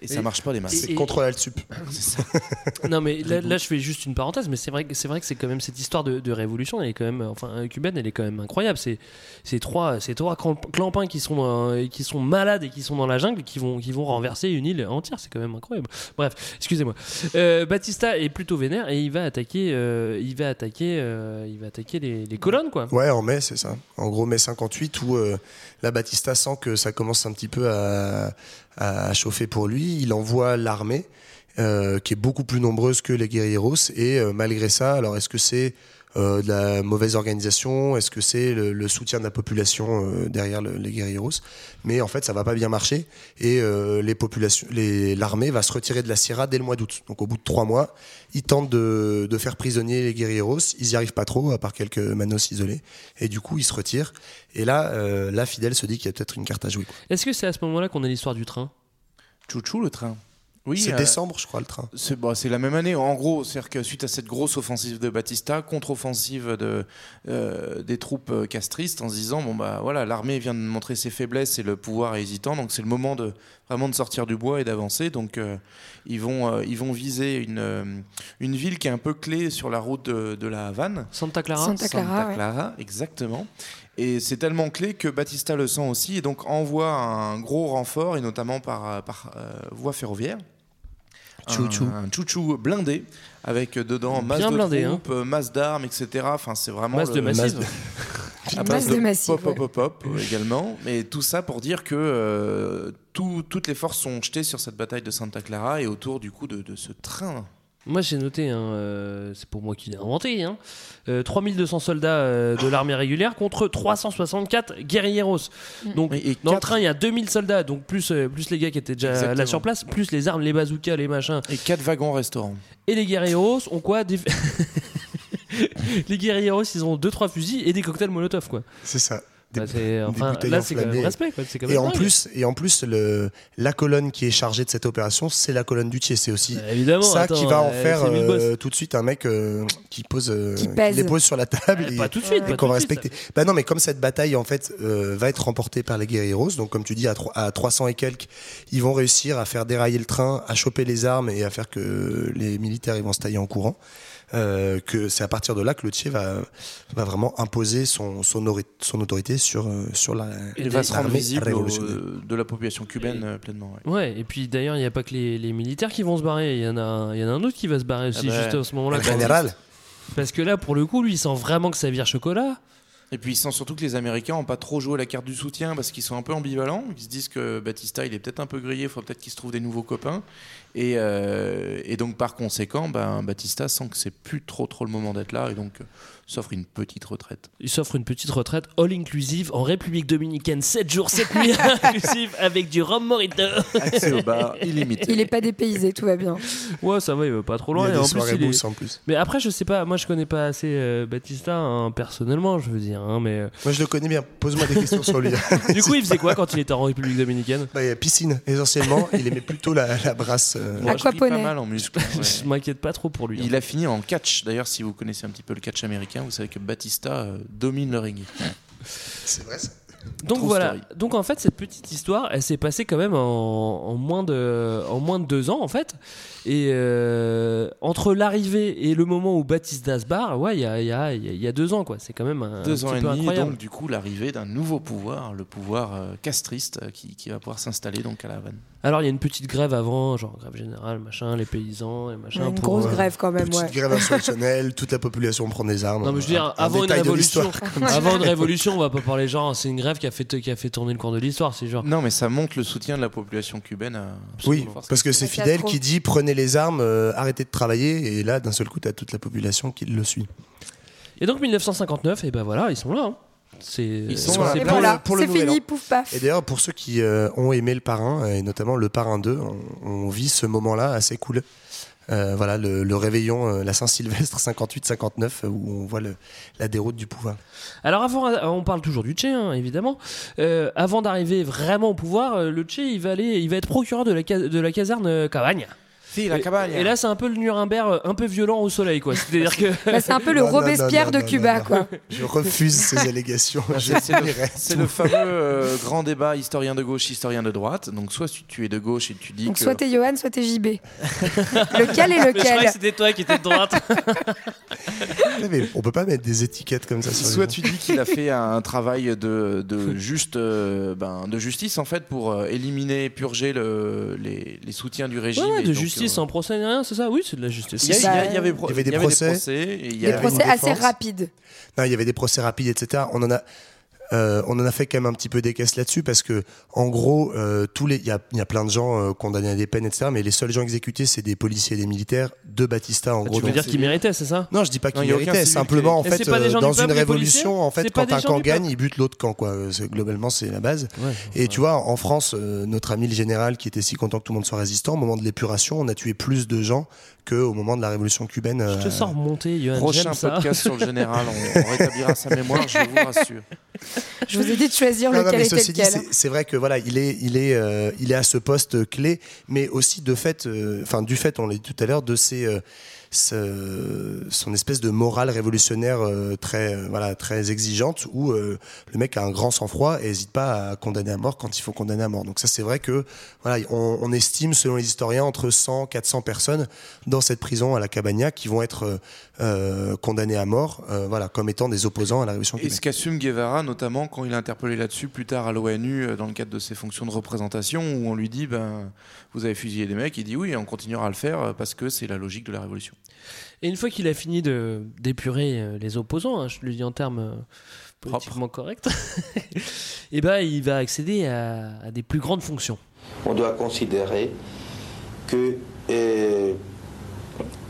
Et ça marche pas des masses. C'est contre sup. non mais là, là, je fais juste une parenthèse mais c'est vrai que c'est vrai que c'est quand même cette histoire de, de révolution elle est quand même enfin cubaine elle est quand même incroyable c'est c'est trois c'est trois clampins qui sont dans- qui sont malades et qui sont dans la jungle qui vont qui vont renverser une île entière c'est quand même incroyable bref excusez-moi Euh, Batista est plutôt vénère et il va attaquer euh, il va attaquer euh, il va attaquer les, les colonnes quoi Ouais, en mai, c'est ça. En gros, mai 58, où euh, la Batista sent que ça commence un petit peu à, à chauffer pour lui. Il envoie l'armée. euh, qui est beaucoup plus nombreuse que les guerrilleros. Et euh, malgré ça, alors est-ce que c'est euh, de la mauvaise organisation? Est-ce que c'est le, soutien de la population derrière le- les guerrilleros Mais en fait, ça va pas bien marcher et l'armée va se retirer de la Sierra dès le mois d'août. Donc au bout de trois mois, ils tentent de, faire prisonnier les guerrilleros. Ils y arrivent pas trop, à part quelques manos isolés. Et du coup, ils se retirent. Et là, là, Fidel se dit qu'il y a peut-être une carte à jouer. Est-ce que c'est à ce moment-là qu'on a l'histoire du train? Chouchou le train. Oui, c'est euh, décembre, je crois, le train. C'est c'est la même année. En gros, c'est-à-dire que suite à cette grosse offensive de Batista, contre-offensive de, euh, des troupes euh, castristes, en se disant bon bah voilà, l'armée vient de montrer ses faiblesses et le pouvoir est hésitant, donc c'est le moment de vraiment de sortir du bois et d'avancer. Donc euh, ils vont euh, ils vont viser une une ville qui est un peu clé sur la route de, de la Havane. Santa Clara. Santa Clara, ouais. Clara, exactement. Et c'est tellement clé que Batista le sent aussi et donc envoie un gros renfort et notamment par, par euh, voie ferroviaire. Chouchou. Un, un chouchou blindé avec dedans masse Bien de blindé, hein. troupes, euh, masse d'armes, etc. Enfin, c'est vraiment Masse de massive. Masse base de massif, pop, pop, ouais. pop, pop, euh, également. Mais tout ça pour dire que euh, tout- toutes les forces sont jetées sur cette bataille de Santa Clara et autour du coup de, de ce train. Moi j'ai noté, hein, euh, c'est pour moi qui l'ai inventé, hein, euh, 3200 soldats euh, de l'armée régulière contre 364 guerrilleros. Donc Et- et dans le quatre- train il y a 2000 soldats, donc plus, euh, plus les gars qui étaient déjà là Exactement. sur place, plus les armes, les bazookas, les machins. Et quatre wagons restaurants. Et les guerrilleros ont quoi Des- Les guerrilleros ils ont 2-3 fusils et des cocktails molotov quoi. C'est ça. Des- Bah, c'est- des enfin, bouteilles là c'est quand même enflammées. respect quoi. c'est quand Et en, plus, et en plus, le, la colonne qui est chargée de cette opération, c'est la colonne du Thiers. C'est aussi Bah, évidemment, ça attends, qui va en euh, faire euh, tout de suite un mec euh, qui pose, euh, Qui pèse. les pose sur la table et, pas tout de suite, et qu'on va suite, respecter. Bah non, mais comme cette bataille en fait euh, va être remportée par les guerrilleros, donc comme tu dis à, à 300 et quelques, ils vont réussir à faire dérailler le train, à choper les armes et à faire que les militaires ils vont se tailler en courant. Euh, que c'est à partir de là que le Thiers va, va vraiment imposer son, son, ori- son autorité sur, euh, sur la, Il va se rendre visible au- révolutionnaire. de la population cubaine euh, pleinement. ouais. Ouais, et puis d'ailleurs, il n'y a pas que les, les militaires qui vont se barrer, il y, en a, il y en a un autre qui va se barrer aussi, Ah bah, juste à ce moment-là. Le général. Parce que là, pour le coup, lui, il sent vraiment que ça vire chocolat. Et puis ils sentent surtout que les Américains n'ont pas trop joué la carte du soutien parce qu'ils sont un peu ambivalents. Ils se disent que Batista il est peut-être un peu grillé, il faut peut-être qu'il se trouve des nouveaux copains. Et, euh, et donc par conséquent, ben, Batista sent que c'est plus trop trop le moment d'être là et donc euh, s'offre une petite retraite. Il s'offre une petite retraite all inclusive en République Dominicaine, 7 jours, 7 nuits inclusive avec du rhum morito. Accès au bar illimité. Il est pas dépaysé, tout va bien. Ouais, ça va, il va pas trop Il y loin. a des en plus, il est- en plus. Mais après, je sais pas, moi je connais pas assez euh, Batista hein, personnellement, je veux dire. hein, mais Moi, je le connais bien. Pose-moi des questions sur lui. du coup, il faisait quoi quand il était en République Dominicaine? Bah, il y a piscine, essentiellement. Il aimait plutôt la, la brasse. Euh, Moi, je plie Aquaponé. pas mal en muscle. ouais. Je m'inquiète pas trop pour lui. hein. Il a fini en catch. D'ailleurs, si vous connaissez un petit peu le catch américain, vous savez que Batista euh, domine le ring. C'est vrai, ça. Donc True voilà. story. Donc en fait, cette petite histoire, elle s'est passée quand même en, en moins de en moins de deux ans en fait. Et euh, entre l'arrivée et le moment où Batista se barre, ouais, il y a, il y, a, il y a- il y a deux ans quoi. C'est quand même un, Deux un ans petit et demi, donc du coup l'arrivée d'un nouveau pouvoir, le pouvoir euh, castriste, qui, qui va pouvoir s'installer donc à la Havane. Alors il y a une petite grève avant, genre grève générale, machin, les paysans et machin. Ouais, une pour, grosse euh, grève quand même, Petite ouais. grève insurrectionnelle, toute la population prend des armes. Non mais je veux dire, Un- un avant une révolution, avant une révolution, on va pas parler genre c'est une grève qui a fait qui a fait tourner le cours de l'histoire, c'est genre. Non, mais ça montre le soutien de la population cubaine. À Oui, parce que c'est Fidel qui dit prenez les armes, euh, arrêtez de travailler, et là d'un seul coup t'as toute la population qui le suit. Et donc 1959, et ben voilà, ils sont là. hein. C'est Ils sont c'est là. Voilà, pour le c'est fini, pouf paf. Et d'ailleurs pour ceux qui euh, ont aimé le parrain, et notamment le parrain 2, on, on vit ce moment-là assez cool. Euh, voilà le, le réveillon, euh, la Saint-Sylvestre 58-59, euh, où on voit le- la déroute du pouvoir. Alors avant, euh, on parle toujours du Tché, hein, évidemment. Euh, avant d'arriver vraiment au pouvoir, euh, le Tché, il va aller, il va être procureur de la, de la caserne euh, Cavagne. Si, la Et- cabane. Et, là, c'est un peu le Nuremberg, euh, un peu violent au soleil, quoi. C'est-à-dire que Bah, c'est un peu le Non, non, non, Robespierre non, de non, Cuba, non, non. quoi. Je refuse ces allégations. Je C'est le, nierai c'est tout. le fameux euh, grand débat historien de gauche, historien de droite. Donc, soit tu, tu es de gauche et tu dis Donc que. soit t'es Johan, soit t'es JB. lequel est Mais je croyais que lequel c'était toi qui étais de droite. Mais on peut pas mettre des étiquettes comme ça sur les Soit gens. tu dis qu'il a fait un travail de, de, juste, euh, ben, de justice en fait pour euh, éliminer, purger le, les, les soutiens du régime. Ouais, ouais, et de donc, justice euh, sans procès ni rien, c'est ça? Oui, c'est de la justice. Il y, a- il y a- il y avait, Il y avait des procès. et il y Des avait procès assez rapides. Non, il y avait des procès rapides, etc. On en a. Euh, on en a fait quand même un petit peu des caisses là-dessus parce que, en gros, euh, tous les, il y a, il y a plein de gens euh, condamnés à des peines, etc. Mais les seuls gens exécutés, c'est des policiers et des militaires de Batista, en Tu gros. veux Donc, dire qu'ils méritaient, c'est ça? Non, je dis pas qu'ils méritaient. Simplement, en qui- fait, euh, dans peuple, une révolution, en fait, quand un camp gagne, il bute l'autre camp, quoi. Euh, Globalement, c'est la base. Ouais. Et tu vois, en France, euh, notre ami le général, qui était si content que tout le monde soit résistant, au moment de l'épuration, on a tué plus de gens qu'au moment de la révolution cubaine. Je te euh, sens remonter, Johan. Prochain podcast sur le général, on, on rétablira sa mémoire, je vous rassure. Je vous ai dit de choisir Non, lequel était lequel. c'est- vrai que voilà, il est, il est, euh, il est à ce poste clé, mais aussi de fait, euh, enfin du fait, on l'a dit tout à l'heure, de ses, euh, ce- son espèce de morale révolutionnaire euh, très, euh, voilà, très exigeante, où euh, le mec a un grand sang-froid et n'hésite pas à condamner à mort quand il faut condamner à mort. Donc ça, c'est vrai que voilà, on, on estime, selon les historiens, entre 100, 400 personnes dans cette prison à la Cabana qui vont être condamnées à mort, voilà, comme étant des opposants à la révolution Et ce qu'assume Guevara, notamment quand il est interpellé là-dessus plus tard à l'ONU dans le cadre de ses fonctions de représentation, où on lui dit ben, Vous avez fusillé des mecs, il dit oui, on continuera à le faire parce que c'est la logique de la révolution. Et une fois qu'il a fini de d'épurer euh, les opposants, hein, je le dis en termes euh, politiquement corrects, et ben il va accéder à, à des plus grandes fonctions. on doit considérer que euh,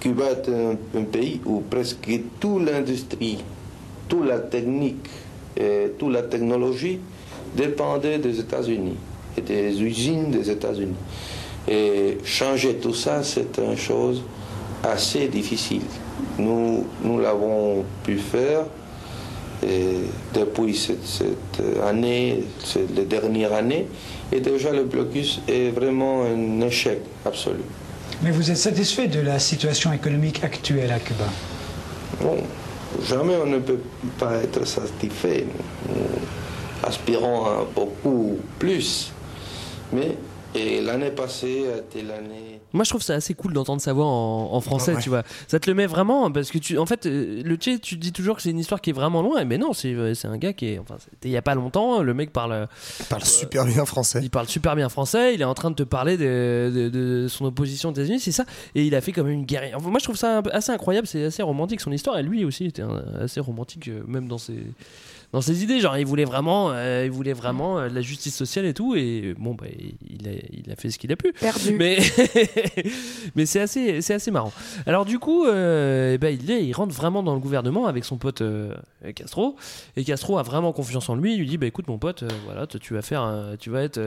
Cuba est un, un pays où presque toute l'industrie, toute la technique, et toute la technologie dépendait des États-Unis et des usines des États-Unis. Et changer tout ça, c'est une chose assez difficile. Nous, nous l'avons pu faire et depuis cette, cette année, c'est les dernières années, et déjà le blocus est vraiment un échec absolu. Mais vous êtes satisfait de la situation économique actuelle à Cuba? Bon, jamais on ne peut pas être satisfait. Nous aspirons à beaucoup plus. Mais l'année passée a été l'année. Moi, je trouve ça assez cool d'entendre sa voix en, en français, Ouais. tu vois. Ça te le met vraiment, parce que tu, en fait, euh, le Tché, tu dis toujours que c'est une histoire qui est vraiment loin, mais non, c'est euh, c'est un gars qui est, enfin, il y a pas longtemps, le mec parle, parle super bien français. Il parle super bien français, il est en train de te parler de, de- de son opposition aux États-Unis, c'est ça, et il a fait comme une guerre. Enfin, moi, je trouve ça assez incroyable, c'est assez romantique son histoire, et lui aussi était un- assez romantique, euh, même dans ses dans ses idées, genre il voulait vraiment, euh, il voulait vraiment euh, de la justice sociale et tout, et bon bah il a, il a fait ce qu'il a pu. Perdu. Mais mais c'est assez, c'est assez marrant. Alors du coup, euh, eh ben, il, est- il rentre vraiment dans le gouvernement avec son pote euh, Castro, et Castro a vraiment confiance en lui. Il lui dit, bah écoute mon pote, voilà, tu vas faire, un- tu vas être,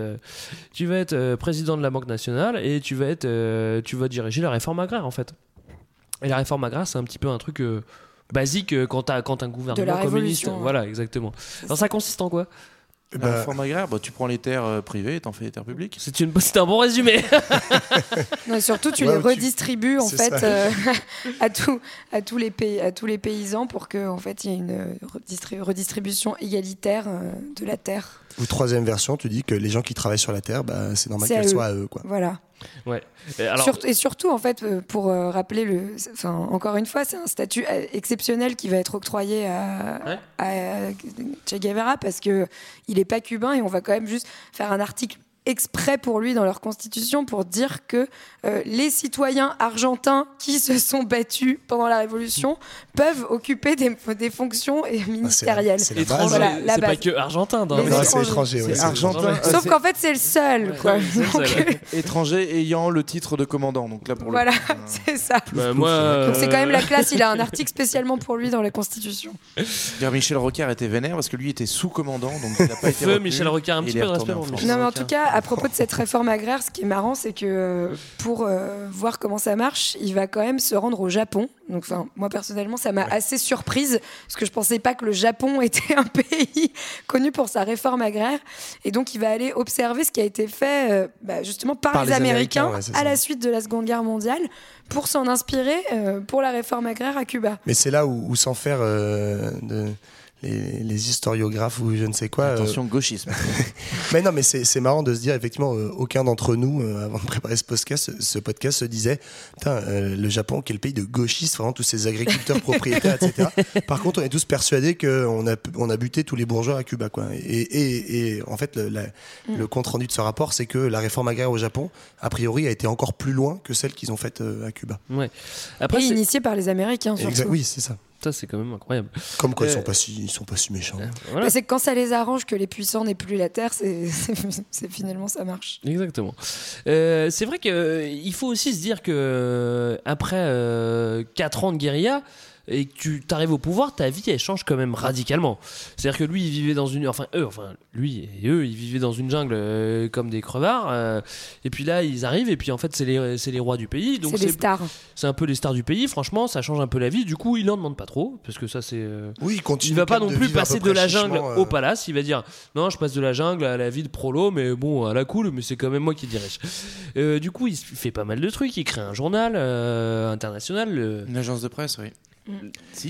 tu vas être président de la Banque nationale et tu vas être, tu vas diriger la réforme agraire en fait. Et la réforme agraire, c'est un petit peu un truc. Basique euh, quand t'as quand un gouvernement la communiste, voilà exactement. Alors ça consiste en quoi? La réforme agraire, bah, tu prends les terres euh, privées et t'en fais des terres publiques. C'est une, c'est un bon résumé. Non, et surtout, tu Ouais, les tu- redistribues en fait euh, à, tout, à, tous les pays, à tous les paysans pour que en fait, il y ait une redistri- redistribution égalitaire de la terre. Ou troisième version, tu dis que les gens qui travaillent sur la terre, bah, c'est normal qu'elles soient à eux. Quoi. Voilà. Ouais. Et alors, Surtout- et surtout, en fait, euh, pour euh, rappeler le. Enfin, encore une fois, c'est un statut euh, exceptionnel qui va être octroyé à, à Che Guevara parce que il est pas cubain et on va quand même juste faire un article exprès pour lui dans leur constitution pour dire que euh, les citoyens argentins qui se sont battus pendant la révolution peuvent occuper des, des fonctions et ministérielles. c'est la étranger, Voilà, la pas que argentin. dans- Les c'est étranger, ouais, C'est argentin. Sauf qu'en fait, c'est le seul. quoi. Donc, Étranger ayant le titre de commandant. Donc là, pour voilà, coup, c'est ça. Bah, moi, Donc c'est quand même euh, la classe, il a un article spécialement pour lui dans la Constitution. Michel Rocard était vénère parce que lui était sous-commandant, donc il n'a pas été Feu retenu, Michel Rocard, un et petit peu de respect en pour France. Non mais en tout cas, à propos de cette réforme agraire, ce qui est marrant, c'est que euh, pour euh, voir comment ça marche, il va quand même se rendre au Japon. Donc enfin, moi personnellement, ça m'a assez surprise parce que je pensais pas que le Japon était un pays connu pour sa réforme agraire. Et donc il va aller observer ce qui a été fait euh, bah, justement par, Par les, les Américains, Américains, ouais, c'est à la suite de la Seconde Guerre mondiale pour s'en inspirer euh, pour la réforme agraire à Cuba. Mais c'est là où, où sans faire de- les, les historiographes ou je ne sais quoi. euh, Attention, gauchisme. mais non, mais c'est c'est marrant de se dire, effectivement, euh, aucun d'entre nous, euh, avant de préparer ce podcast, ce podcast se disait, putain, euh, le Japon, quel pays de gauchistes, vraiment tous ces agriculteurs propriétaires, etc. Par contre, on est tous persuadés qu'on a, on a buté tous les bourgeois à Cuba, quoi. Et, et, et en fait, le, la- Mm. le compte rendu de ce rapport, c'est que la réforme agraire au Japon, a priori, a été encore plus loin que celle qu'ils ont faite euh, à Cuba. Ouais. Après, et c'est- initié par les Américains surtout. Oui, c'est ça. Ça, c'est quand même incroyable. Comme quoi, ils Euh, sont pas si, ils sont pas si méchants. voilà. Bah, c'est que quand ça les arrange que les puissants n'aient plus la terre, c'est c'est- c'est finalement ça marche. Exactement. Euh, c'est vrai qu'il faut aussi se dire que euh, après 4 ans de guérilla et que tu arrives au pouvoir, ta vie elle change quand même radicalement. C'est-à-dire que lui, il vivait dans une, enfin eux, enfin lui et eux, ils vivaient dans une jungle euh, comme des crevards. euh, et puis là, ils arrivent et puis en fait, c'est les, c'est les rois du pays. Donc C'est des stars. C'est un peu les stars du pays. Franchement, ça change un peu la vie. Du coup, il en demande pas trop parce que ça, c'est. euh, Oui, il continue. il va pas non plus passer de la jungle euh, au palace. Il va dire non, je passe de la jungle à la vie de prolo, mais bon, à la cool, mais c'est quand même moi qui dirige. Euh, du coup, il fait pas mal de trucs. Il crée un journal euh, international. Une agence de presse, oui.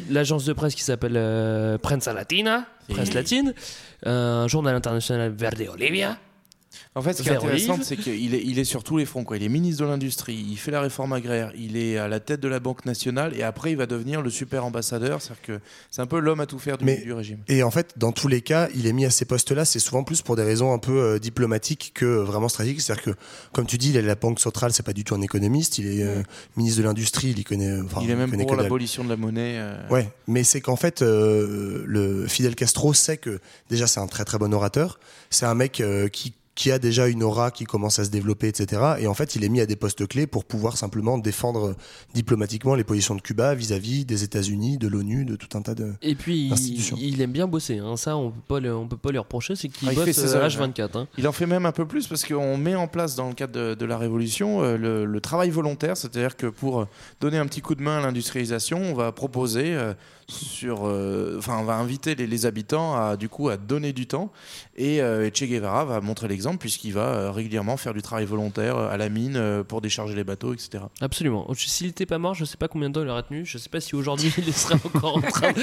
L'agence de presse qui s'appelle euh, Prensa Latina, presse latine, un journal international Verde Olivia. En fait, ce qui est intéressant, c'est qu'il est, il est sur tous les fronts. Quoi. Il est ministre de l'Industrie, il fait la réforme agraire, il est à la tête de la Banque nationale et après, il va devenir le super ambassadeur. C'est-à-dire que c'est un peu l'homme à tout faire du, Mais- du régime. Et en fait, dans tous les cas, il est mis à ces postes-là, c'est souvent plus pour des raisons un peu euh, diplomatiques que vraiment stratégiques. C'est-à-dire que, comme tu dis, il est à la Banque centrale, c'est pas du tout un économiste. Il est euh, ministre de l'Industrie, il y connaît. enfin, il est même pour l'abolition de la monnaie. euh, Ouais, mais c'est qu'en fait, euh, le Fidel Castro sait que déjà c'est un très très bon orateur. C'est un mec euh, qui qui a déjà une aura qui commence à se développer, etc. Et en fait, il est mis à des postes clés pour pouvoir simplement défendre euh, diplomatiquement les positions de Cuba vis-à-vis des États-Unis, de l'ONU, de tout un tas de. Et puis, il, il aime bien bosser. hein. Ça, on peut pas, le- on peut pas lui reprocher. C'est qu'il Ah, il fait bosse ses euh, heures, H24. hein. Il en fait même un peu plus parce qu'on met en place dans le cadre de, de la Révolution euh, le, le travail volontaire, c'est-à-dire que pour donner un petit coup de main à l'industrialisation, on va proposer euh, sur, euh, enfin, on va inviter les, les habitants à du coup à donner du temps et euh, Che Guevara va montrer l'exemple puisqu'il va euh, régulièrement faire du travail volontaire euh, à la mine euh, pour décharger les bateaux, etc. Absolument. S'il était pas mort, je sais pas combien de temps il aurait tenu. Je sais pas si aujourd'hui il serait encore en train. de-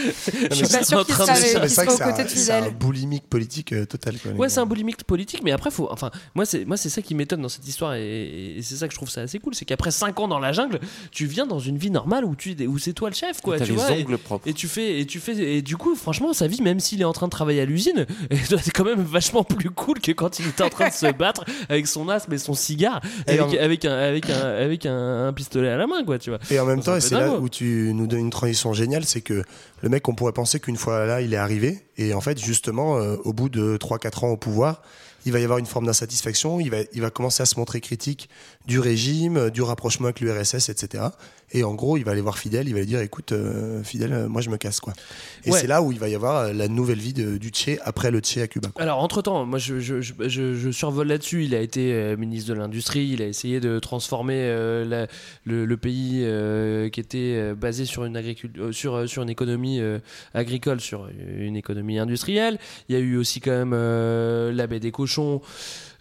Je suis pas sûr qu'il serait- c'est aux côtés un, de c'est un Fidel. boulimique politique euh, total. Quoi, Ouais, c'est un boulimique politique, mais après, faut. Enfin, moi, c'est moi, c'est ça qui m'étonne dans cette histoire, et, et c'est ça que je trouve ça assez cool, c'est qu'après 5 ans dans la jungle, tu viens dans une vie normale où tu, où c'est toi le chef, quoi. Tu les vois, et- ongles propres. Et tu fais, et tu fais, et du coup, franchement, sa vie, même s'il est en train de travailler à l'usine, c'est quand même vachement plus cool que quand il était en train de se battre avec son asthme et son cigare, Et avec, en- avec un, avec un, avec un, un pistolet à la main, quoi, tu vois. Et en même temps, c'est là où tu nous donnes une transition géniale, c'est que le mec, on pourrait penser qu'une fois là, il est arrivé, et en fait, justement, euh, au bout de 3-4 ans au pouvoir, il va y avoir une forme d'insatisfaction, il va, il va commencer à se montrer critique du régime, du rapprochement avec l'URSS, etc. Et en gros, il va aller voir Fidel, il va lui dire, écoute, euh, Fidel, euh, moi je me casse, quoi. Et Ouais. c'est là où il va y avoir euh, la nouvelle vie de- du Che après le Che à Cuba. quoi. Alors, entre-temps, moi, je, je, je, survole là-dessus. Il a été euh, ministre de l'Industrie. Il a essayé de transformer euh, la- le, le pays qui était basé sur une, sur, sur une économie agricole, sur une économie industrielle. Il y a eu aussi quand même la baie des cochons,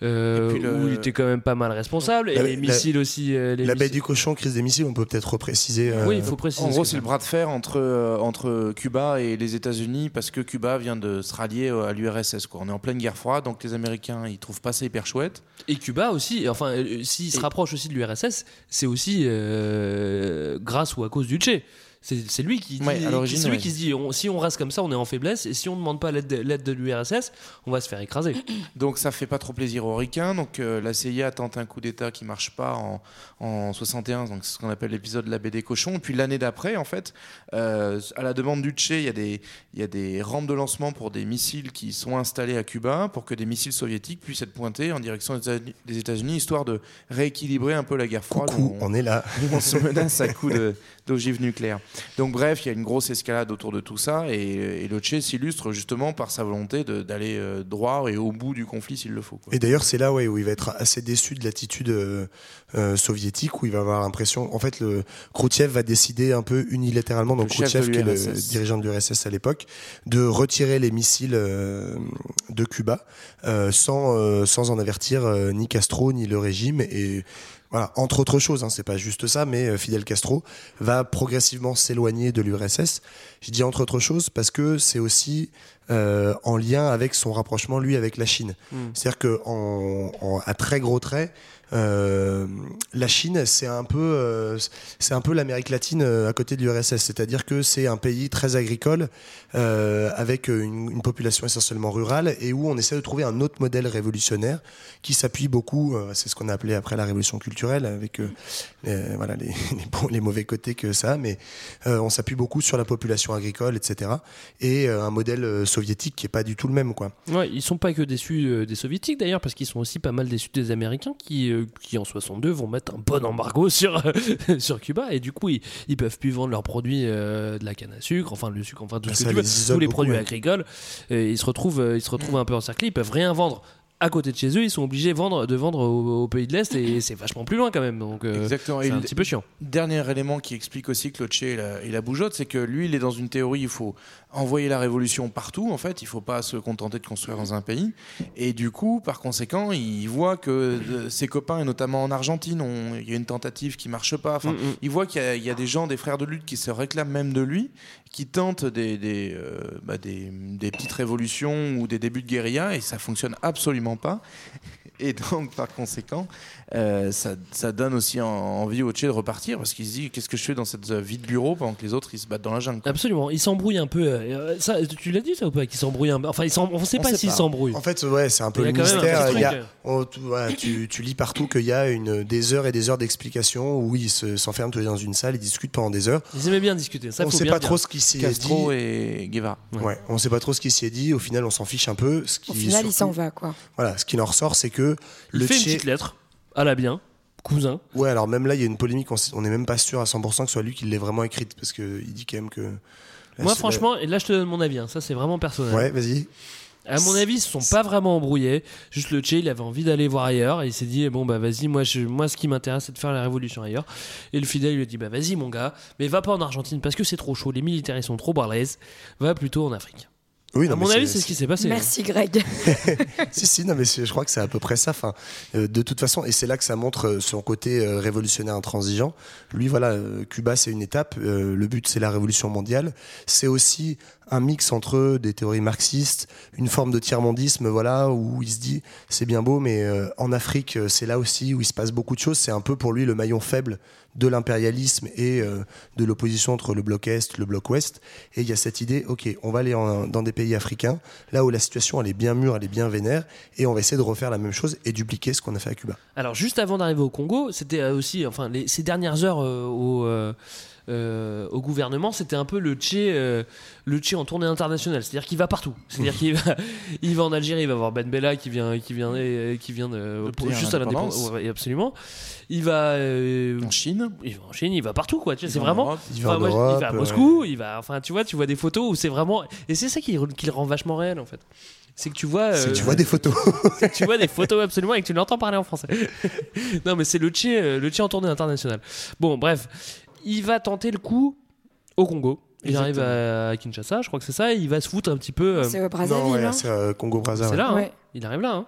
euh, le- où il était quand même pas mal responsable. Et La- les la- missiles aussi. euh, les La baie missiles- du cochon, crise des missiles, on peut peut-être repréciser. euh, Oui, il faut préciser. En gros, c'est le bras de fer entre, euh, entre Cuba et les États-Unis parce que Cuba vient de se rallier à l'URSS. quoi. On est en pleine guerre froide, donc les Américains ils trouvent pas ça hyper chouette. Et Cuba aussi, enfin, euh, s'il se Et- rapproche aussi de l'URSS, c'est aussi euh, grâce ou à cause du Che. C'est lui qui dit, Ouais, à qui se dit on- si on reste comme ça, on est en faiblesse, et si on ne demande pas l'aide de, l'URSS, on va se faire écraser. Donc ça fait pas trop plaisir aux Ricains. Donc euh, la CIA tente un coup d'État qui marche pas en, en 61, donc c'est ce qu'on appelle l'épisode de la baie des cochons. Et puis l'année d'après, en fait, euh, à la demande du Che, il y, a des- y a des rampes de lancement pour des missiles qui sont installés à Cuba pour que des missiles soviétiques puissent être pointés en direction des États- des États-Unis, histoire de rééquilibrer un peu la guerre froide. Coucou, on est là. on se menace à coups de- d'ogives nucléaires. Donc bref, il y a une grosse escalade autour de tout ça et, et s'illustre justement par sa volonté d'aller euh, droit et au bout du conflit s'il le faut. quoi. Et d'ailleurs, c'est là ouais, où il va être assez déçu de l'attitude euh, euh, soviétique, où il va avoir l'impression. En fait, le Khrouchtchev va décider un peu unilatéralement, donc Khrouchtchev, qui est le dirigeant de l'URSS à l'époque, de retirer les missiles euh, de Cuba sans, sans en avertir ni Castro ni le régime. Et voilà, entre autres choses, hein, c'est pas juste ça, mais euh, Fidel Castro va progressivement s'éloigner de l'URSS. Je dis entre autres choses parce que c'est aussi euh, en lien avec son rapprochement, lui, avec la Chine. Mm. C'est-à-dire en, en- à très gros traits, euh, la Chine, c'est un peu, euh, peu l'Amérique latine euh, à côté de l'URSS. C'est-à-dire que c'est un pays très agricole, avec une, population essentiellement rurale, et où on essaie de trouver un autre modèle révolutionnaire qui s'appuie beaucoup. c'est ce qu'on a appelé après la révolution culturelle, avec les, voilà les, les mauvais côtés que ça, mais on s'appuie beaucoup sur la population agricole, etc. Et un modèle soviétique qui est pas du tout le même, quoi. Ouais, ils sont pas que déçus des soviétiques d'ailleurs, parce qu'ils sont aussi pas mal déçus des Américains qui, euh, qui en 62 vont mettre un bon embargo sur, sur Cuba et du coup ils, ils peuvent plus vendre leurs produits euh, de la canne à sucre, enfin le sucre, enfin tout Ah, ce ça que tu veux, les isole tous les beaucoup, produits ouais. agricoles. Et ils se retrouvent, euh, ils se retrouvent un peu encerclés, ils peuvent rien vendre. À côté de chez eux, ils sont obligés de vendre, de vendre au, au pays de l'Est et c'est vachement plus loin quand même. Donc euh, Exactement. c'est un petit peu chiant. Dernier élément qui explique aussi que Loche et la, et la bougeotte, c'est que lui, il est dans une théorie, il faut envoyer la révolution partout, en fait, il faut pas se contenter de construire dans un pays. Et du coup, par conséquent, il voit que euh, ses copains, et notamment en Argentine, il y a une tentative qui marche pas. Enfin, Mm, il voit qu'il y, a- il y a des gens, des frères de lutte qui se réclament même de lui, qui tentent des, des, euh, bah, des, des petites révolutions ou des débuts de guérilla, et ça fonctionne absolument pas. Et donc, par conséquent, euh, ça, ça donne aussi en- envie au Che de repartir parce qu'il se dit qu'est-ce que je fais dans cette euh, vie de bureau pendant que les autres ils se battent dans la jungle. quoi. Absolument, ils s'embrouillent un peu. euh, ça, tu l'as dit ça ou pas Qu'ils s'embrouillent un peu? Enfin, ils on sait On pas sait s'ils s'embrouillent. En fait, ouais, c'est un peu le mystère. petit Il y a- truc. on- tu, voilà, tu- tu lis partout qu'il y a une, des heures et des heures d'explications où ils se- s'enferment tous les deux dans une salle, ils discutent pendant des heures. Ils aimaient bien discuter. Ça, on faut sait bien pas trop ce qui s'y est dit. Castro et Guevara. Ouais, on sait pas trop ce qui s'y est dit. Au final, on s'en fiche un peu. Ce qui, Au final, il s'en surtout- va, quoi. Voilà, ce qui en ressort, c'est que Il le fait une Che- petite lettre à la bien, cousin. Ouais, alors même là, il y a une polémique. On n'est même pas sûr à 100% que ce soit lui qui l'ait vraiment écrite parce qu'il dit quand même que. Moi, franchement, et là, je te donne mon avis. hein, Ça, c'est vraiment personnel. Ouais, vas-y. À mon avis, ils se sont pas vraiment embrouillés. Juste le Che, il avait envie d'aller voir ailleurs. Et il s'est dit, bon, bah vas-y, moi, je, moi ce qui m'intéresse, c'est de faire la révolution ailleurs. Et le fidèle, il lui a dit, bah vas-y, mon gars, mais va pas en Argentine parce que c'est trop chaud. Les militaires, ils sont trop balèzes. Va plutôt en Afrique. Oui, à non, mon mais avis, c'est ce qui s'est passé. hein. Merci, Greg. si, si, non, mais je crois que c'est à peu près ça. Enfin, euh, de toute façon, et c'est là que ça montre euh, son côté euh, révolutionnaire intransigeant. Lui, voilà, euh, Cuba, c'est une étape. euh, le but, c'est la révolution mondiale. C'est aussi un mix entre des théories marxistes, une forme de tiers-mondisme, voilà, où il se dit c'est bien beau, mais euh, en Afrique, euh, c'est là aussi où il se passe beaucoup de choses. C'est un peu pour lui le maillon faible de l'impérialisme et euh, de l'opposition entre le bloc Est, le bloc Ouest. Et il y a cette idée, ok, on va aller dans des pays africains, là où la situation elle est bien mûre, elle est bien vénère, et on va essayer de refaire la même chose et dupliquer ce qu'on a fait à Cuba. Alors juste avant d'arriver au Congo, c'était aussi, enfin, ces dernières heures au, euh, au gouvernement, c'était un peu le Tché, euh, le Tché en tournée internationale. C'est-à-dire qu'il va partout. C'est-à-dire qu'il va, il va en Algérie, il va voir Ben Bella qui vient, qui vient, euh, qui vient de, juste à l'indépendance. Ouais, absolument. Il va euh, En Chine. il va en Chine, il va partout quoi. Tu sais, Il c'est vraiment. Europe. Il va moi, il à euh, Moscou, il va. Enfin, tu vois, tu vois des photos où c'est vraiment. Et c'est ça qui, qui le rend vachement réel en fait. C'est que tu vois. Que tu vois des photos. c'est que tu vois des photos absolument et que tu l'entends parler en français. non, mais c'est le Tché, le Tché en tournée internationale. Bon, bref, il va tenter le coup au Congo. Il arrive à Kinshasa, je crois que c'est ça. et Il va se foutre un petit peu. euh, C'est au non, Brazzaville. ouais, hein. c'est euh, Congo-Brazza. c'est ouais. là, hein. Ouais. il arrive là. hein.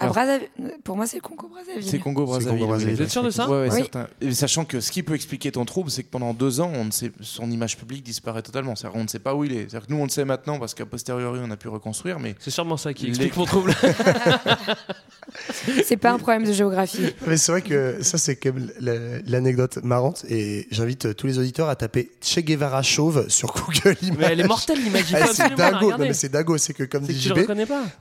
À Brazzaville. Pour moi, c'est le Congo Brazzaville. C'est Congo Brazzaville. Congo-Brazzaville. Vous êtes sûr de ça Ouais, ouais, Oui. certain. Et sachant que ce qui peut expliquer ton trouble, c'est que pendant deux ans, on ne sait, son image publique disparaît totalement. C'est-à-dire, on ne sait pas où il est. C'est-à-dire que nous, on le sait maintenant parce qu'à posteriori, on a pu reconstruire, mais C'est sûrement ça qui Les- explique mon trouble. C'est pas un problème de géographie. Mais c'est vrai que ça, c'est quand même la- l'anecdote marrante. Et j'invite euh, tous les auditeurs à taper Che Guevara chauve sur Google Images. mais elle est mortelle l'image. Ah, c'est dingo, non, regarder. mais c'est dingo, c'est que comme dit JB,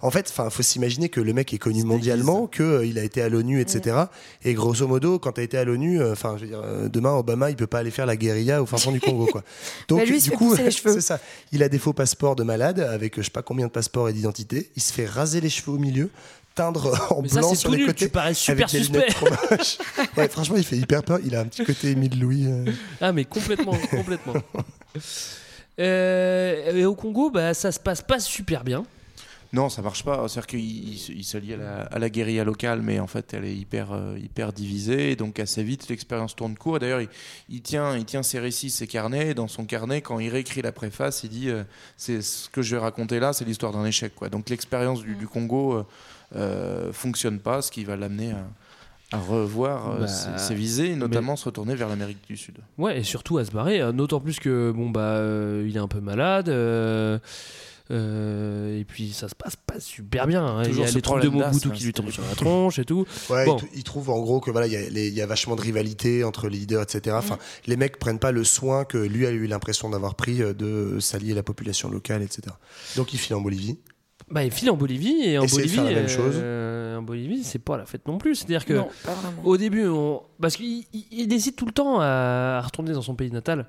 en fait, il faut s'imaginer que le mec est connu mondialement, qu'il a été à l'ONU, etc. Et grosso modo, quand tu as été à l'ONU, euh, enfin, je veux dire, euh, demain, Obama, il peut pas aller faire la guérilla au fin fond du Congo, quoi. Donc, Bah, lui, du coup, c'est ça. Il a des faux passeports de malade avec euh, je sais pas combien de passeports et d'identité. Il se fait raser les cheveux au milieu, teindre en Mais blanc sur les nul. côtés. Tu parais super avec suspect. trop ouais, franchement, il fait hyper peur. Il a un petit côté Émile Louis. euh. Ah, mais complètement, complètement. Euh, et au Congo, bah, ça se passe pas super bien. Non, ça marche pas. C'est-à-dire qu'il il se- s'allie à la, à la guérilla locale, mais en fait, elle est hyper, euh, hyper divisée. Donc, assez vite, l'expérience tourne court. D'ailleurs, il, il tient, il tient ses récits, ses carnets. Et dans son carnet, quand il réécrit la préface, il dit euh, c'est ce que je vais raconter là, c'est l'histoire d'un échec. Quoi. Donc, l'expérience du, du Congo euh, euh, fonctionne pas, ce qui va l'amener à, à revoir Bah, ses, ses visées, notamment se retourner vers l'Amérique du Sud. Ouais, et surtout à se barrer. euh, D'autant plus que, bon, bah, euh, il est un peu malade. euh, Euh, et puis ça se passe pas super bien. hein. Il y a les trucs de Mobutu qui lui tombent sur la tronche et tout. Ouais, Bon. il, trouve en gros que voilà, il y, a y vachement de rivalité entre les leaders, etc. Enfin, Mm. les mecs prennent pas le soin que lui a eu l'impression d'avoir pris euh, de s'allier la population locale, etc. Donc il file en Bolivie. Bah, il file en Bolivie et en Essayer Bolivie, faire la même chose. euh, en Bolivie, c'est pas la fête non plus. C'est-à-dire que Non, au début, on... parce qu'il il- il hésite tout le temps à, à retourner dans son pays natal.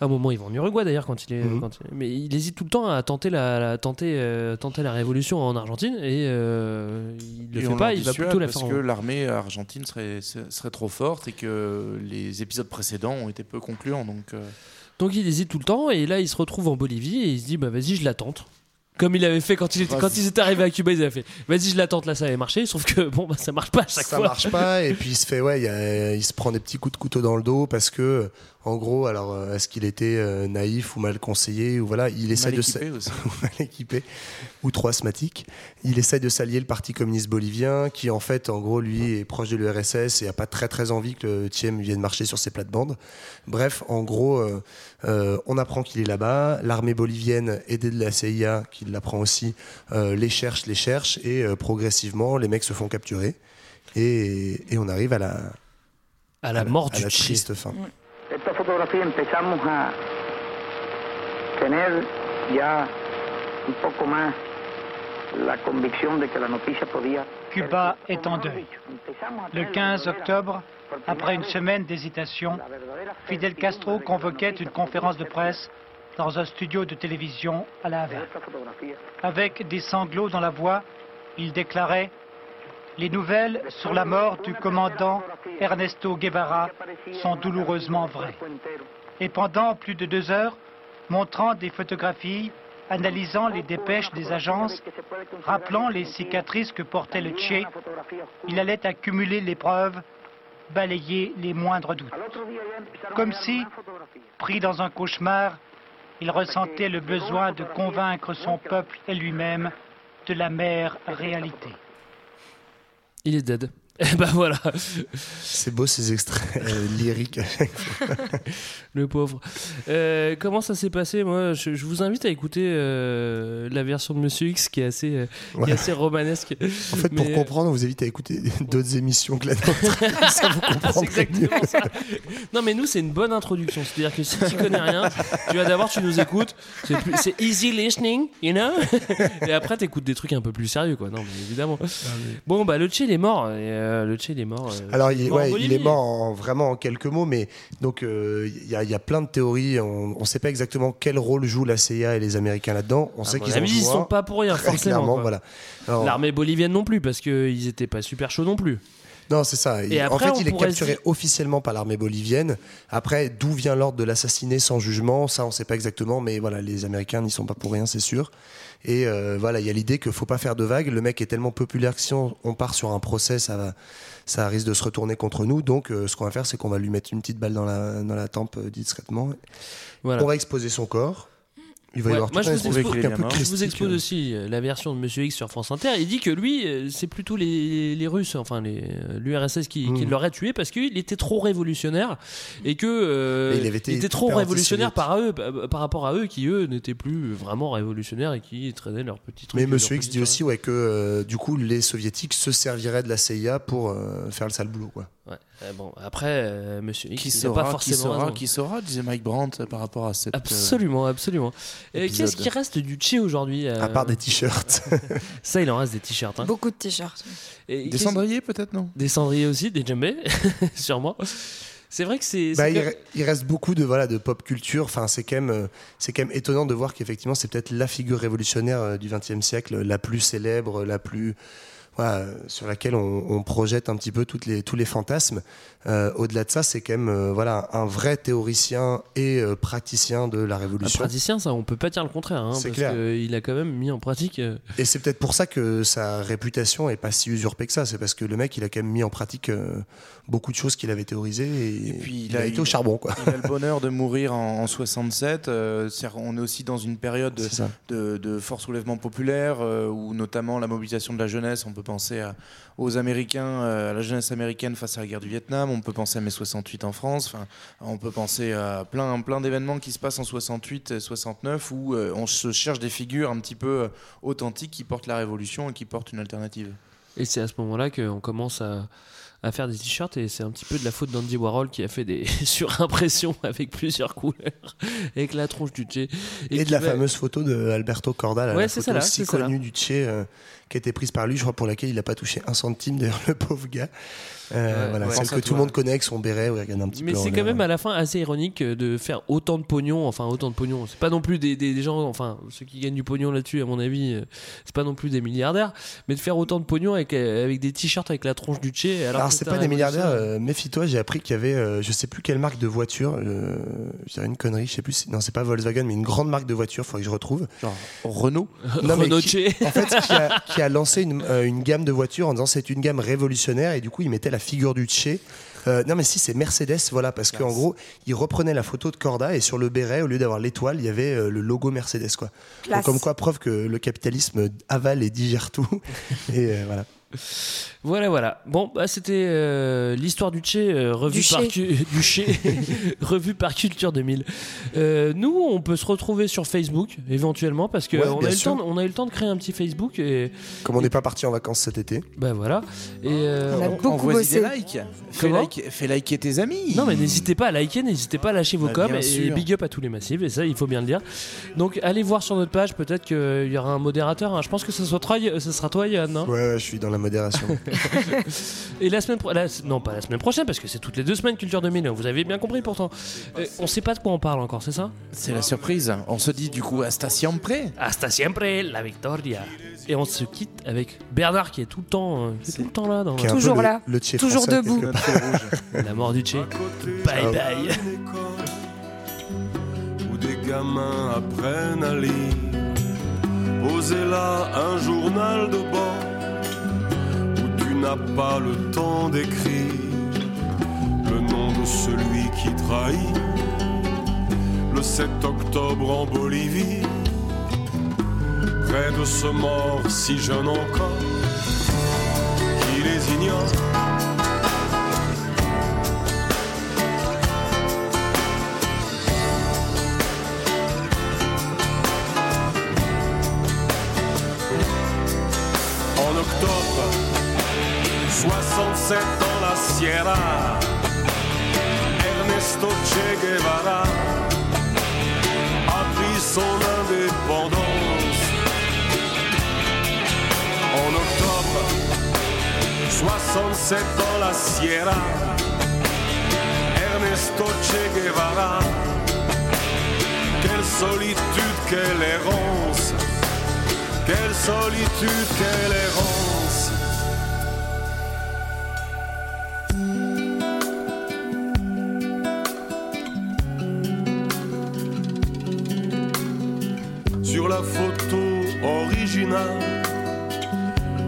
À un moment, il va en Uruguay d'ailleurs quand il est, Mhm. quand il- mais il hésite tout le temps à tenter la, la- tenter, euh, tenter la révolution en Argentine et euh, il le Et fait pas. Il va plutôt la parce faire. que en- l'armée argentine serait, serait trop forte et que les épisodes précédents ont été peu concluants. Donc, euh, Donc il hésite tout le temps et là il se retrouve en Bolivie et il se dit bah vas-y je la tente. Comme il avait fait quand il était, quand ils étaient arrivés à Cuba, ils avaient fait vas-y je la tente là ça avait marché sauf que bon bah ça marche pas à chaque ça fois. marche pas et puis il se fait ouais il, y a- il se prend des petits coups de couteau dans le dos parce que en gros alors euh, est-ce qu'il était euh, naïf ou mal conseillé ou voilà il essaie mal de équipé s- aussi. mal équipé ou trop asthmatique il essaie de s'allier le parti communiste bolivien qui en fait en gros lui est proche de l'URSS et a pas très très envie que le Thiem vienne marcher sur ses plates-bandes bref en gros euh, euh, on apprend qu'il est là-bas. L'armée bolivienne aidée de la CIA qui l'apprend aussi euh, les cherche les cherche et euh, progressivement les mecs se font capturer. Et, et on arrive à la, À la mort à du la triste fin. Esta fotografía empezamos a tener ya un poco más la convicción de que la noticia podía Cuba est en deuil. Le 15 octobre, après une semaine d'hésitation, Fidel Castro convoquait une conférence de presse dans un studio de télévision à La Havane. Avec des sanglots dans la voix, il déclarait Les nouvelles sur la mort du commandant Ernesto Guevara sont douloureusement vraies. Et pendant plus de deux heures, montrant des photographies, analysant les dépêches des agences, rappelant les cicatrices que portait le Che, il allait accumuler les preuves, balayer les moindres doutes. Comme si, pris dans un cauchemar, il ressentait le besoin de convaincre son peuple et lui-même de la mère réalité. Il est dead. Et bah voilà. C'est beau ces extraits euh, lyriques. Le pauvre. Euh, comment ça s'est passé? Moi, je, je vous invite à écouter euh, la version de Monsieur X qui est assez, euh, qui est assez romanesque. En fait, pour comprendre, on vous invite à écouter d'autres émissions que la nôtre. ça vous c'est comprendrez mieux. exactement ça. Non, mais nous, c'est une bonne introduction. C'est-à-dire que si tu connais rien, tu vas d'abord, tu nous écoutes. C'est easy listening, you know? Et après, t'écoutes des trucs un peu plus sérieux, quoi. Non, mais évidemment. Bon, bah, le Che, il est mort. Et, euh, le Che, il est mort. euh, Alors, il, est- mort en ouais, il Bolivie. est mort en- vraiment en quelques mots, mais donc euh, il y, a- il y a plein de théories. On ne sait pas exactement quel rôle jouent la CIA et les Américains là-dedans. On À sait qu'ils ont ils sont pas pour rien, forcément. voilà. L'armée bolivienne non plus, parce qu'ils étaient pas super chauds non plus. Non, c'est ça. Et Il- après, en fait, il est capturé officiellement par l'armée bolivienne. Après, d'où vient l'ordre de l'assassiner sans jugement, ça, on ne sait pas exactement. Mais voilà, les Américains n'y sont pas pour rien, c'est sûr. Et euh, voilà, il y a l'idée qu'il faut pas faire de vagues. Le mec est tellement populaire que si on, on part sur un procès, ça, va, ça risque de se retourner contre nous. Donc, euh, ce qu'on va faire, c'est qu'on va lui mettre une petite balle dans la, dans la tempe euh, discrètement. Voilà. On va exposer son corps. Il va y Ouais, avoir moi, tout je vous, truc expose, un peu je vous expose aussi euh, la version de Monsieur X sur France Inter. Il dit que lui, euh, c'est plutôt les, les Russes, enfin les- euh, l'URSS qui, qui Mm. l'aurait tué parce qu'il était trop révolutionnaire et que euh, Et il avait été était trop révolutionnaire par eux, par, par rapport à eux qui eux n'étaient plus vraiment révolutionnaires et qui traînaient leurs petits trucs. Mais Monsieur X dit aussi ouais, que euh, du coup, les soviétiques se serviraient de la CIA pour euh, faire le sale boulot. Quoi. Ouais. Euh, bon, après, euh, Monsieur X, Qui saura, pas qui forcément saura, raison. qui saura, disait Mike Brandt euh, par rapport à cette. euh, Absolument, absolument. Et épisode. Qu'est-ce qui reste du Che aujourd'hui euh, À part des t-shirts. Ça, il en reste des t-shirts. hein. Beaucoup de t-shirts. Des cendriers peut-être, non? Des cendriers aussi, des djembés, sûrement. C'est vrai que c'est. Bah, il, il reste beaucoup de voilà de pop culture. Enfin, c'est quand même euh, c'est quand même étonnant de voir qu'effectivement c'est peut-être la figure révolutionnaire euh, du XXe siècle, la plus célèbre, la plus voilà, sur laquelle on, on projette un petit peu toutes les tous les fantasmes. Euh, Au-delà de ça, c'est quand même euh, voilà un vrai théoricien et euh, praticien de la Un révolution. praticien, ça, on peut pas dire le contraire. Hein, C'est parce clair. qu'il a quand même mis en pratique. Et c'est peut-être pour ça que sa réputation est pas si usurpée que ça. C'est parce que le mec, il a quand même mis en pratique euh, beaucoup de choses qu'il avait théorisées et, puis, il, a, été au charbon, quoi. Il a le bonheur de mourir en, en 67. euh, c'est-à-dire, on est aussi dans une période de, de, de fort soulèvement populaire, euh, où notamment la mobilisation de la jeunesse, on peut penser à- aux Américains, euh, à la jeunesse américaine face à la guerre du Vietnam. On peut penser à mai 68 en France. Enfin, on peut penser à plein, plein d'événements qui se passent en 68 et 69 où euh, on se cherche des figures un petit peu euh, authentiques qui portent la révolution et qui portent une alternative. Et c'est à ce moment-là qu'on commence à, à faire des t-shirts et c'est un petit peu de la faute d'Andy Warhol qui a fait des surimpressions avec plusieurs couleurs, avec la tronche du Che. Et, de la va- fameuse photo de Alberto Corda, Ouais, la photo ça là, si connue du euh, qui a été prise par lui, je crois, pour laquelle il n'a pas touché un centime, d'ailleurs, le pauvre gars. Euh, Ouais, voilà, ouais. celle que tout le monde connaît avec son béret, où il regarde un petit Mais c'est quand même à la fin assez ironique euh, de faire autant de pognon, enfin autant de pognon. C'est pas non plus des, des- des gens, enfin ceux qui gagnent du pognon là-dessus, à mon avis, euh, c'est pas non plus des milliardaires, mais de faire autant de pognon avec, euh, avec des t-shirts avec la tronche du Che. Alors, Alors, c'est pas des milliardaires, euh, méfie-toi, j'ai appris qu'il y avait, euh, je sais plus quelle marque de voiture, euh, je dirais une connerie, je sais plus, si- non, c'est pas Volkswagen, mais une grande marque de voiture, faudrait que je retrouve. Genre Renault Non, mais Renault qui- Che. En fait, qui a, qui a lancé une, euh, une gamme de voitures en disant c'est une gamme révolutionnaire et du coup il mettait la figure du Che. Euh, non mais si c'est Mercedes voilà parce qu'en gros il reprenait la photo de Corda et sur le béret au lieu d'avoir l'étoile il y avait euh, le logo Mercedes quoi. Donc, comme quoi preuve que le capitalisme avale et digère tout et voilà. Voilà, voilà. Bon, bah, c'était euh, l'histoire du Che euh, revue Du par. Cu- du Che revue par Culture 2000. Euh, nous, on peut se retrouver sur Facebook éventuellement parce que Ouais, on, a eu le temps, on a eu le temps de créer un petit Facebook et Comme on n'est pas parti en vacances cet été. bah voilà. Et euh, On a on- beaucoup Envoie-y bossé. des likes. Fais, Comment like- fais liker tes amis. Non mais n'hésitez pas à liker, n'hésitez pas à lâcher vos Bah, coms bien et sûr. big up à tous les massifs et ça il faut bien le dire. Donc allez voir sur notre page, peut-être qu'il y aura un modérateur. hein. Je pense que ce sera toi, ce sera toi Yann. hein. Ouais, ouais, je suis dans la modération. Et la semaine pro- la- non pas la semaine prochaine parce que c'est toutes les deux semaines Culture 2000. Vous avez bien compris pourtant. Euh, on sait pas de quoi on parle encore, c'est ça? C'est la surprise. On se dit du coup hasta siempre. Hasta siempre la victoria. Et on se quitte avec Bernard qui est tout le temps, euh, qui est tout le temps là dans Qui est un peu Toujours le- là. le Toujours français, debout. la mort du Che. Bye bye. où des gamins apprennent à lire. Posez là un journal de bord n'as pas le temps d'écrire le nom de celui qui trahit. Le 7 octobre en Bolivie, près de ce mort si jeune encore, qui les ignore. 67 dans la Sierra Ernesto Che Guevara. A pris son indépendance en octobre 67 dans la Sierra. Ernesto Che Guevara. Quelle solitude, quelle errance. Quelle solitude, quelle errance.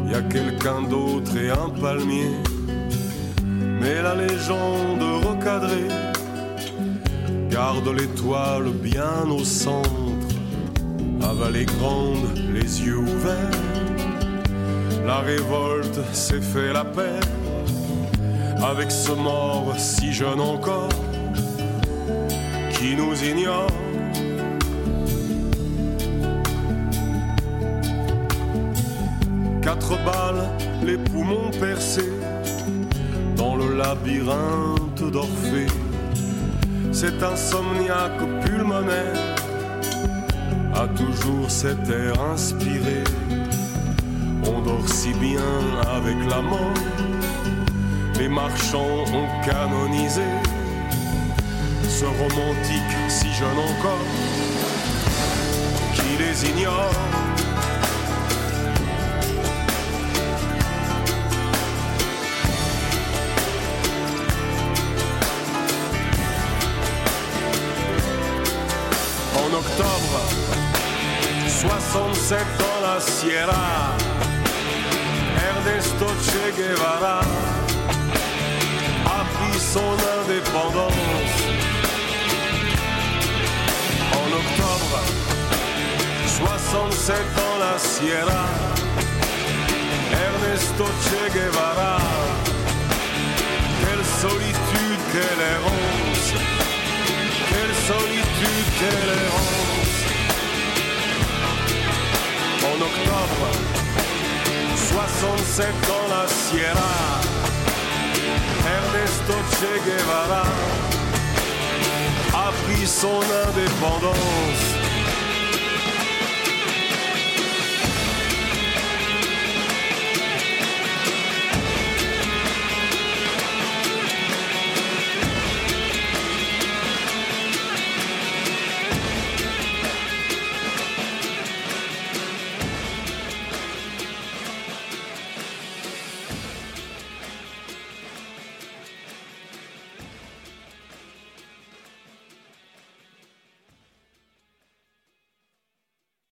Il y a quelqu'un d'autre et un palmier. Mais la légende recadrée garde l'étoile bien au centre avalée grande, les yeux ouverts. La révolte s'est fait la paix avec ce mort si jeune encore qui nous ignore. Quatre balles, les poumons percés dans le labyrinthe d'Orphée. Cet insomniaque pulmonaire a toujours cet air inspiré. On dort si bien avec la mort, les marchands ont canonisé ce romantique si jeune encore qui les ignore. 67 dans la Sierra, Ernesto Che Guevara a pris son indépendance. En octobre 67 dans la Sierra, Ernesto Che Guevara. Quelle solitude, quelle errance, quelle solitude, quelle errance. En octobre 67 dans la Sierra, Ernesto Che Guevara a pris son indépendance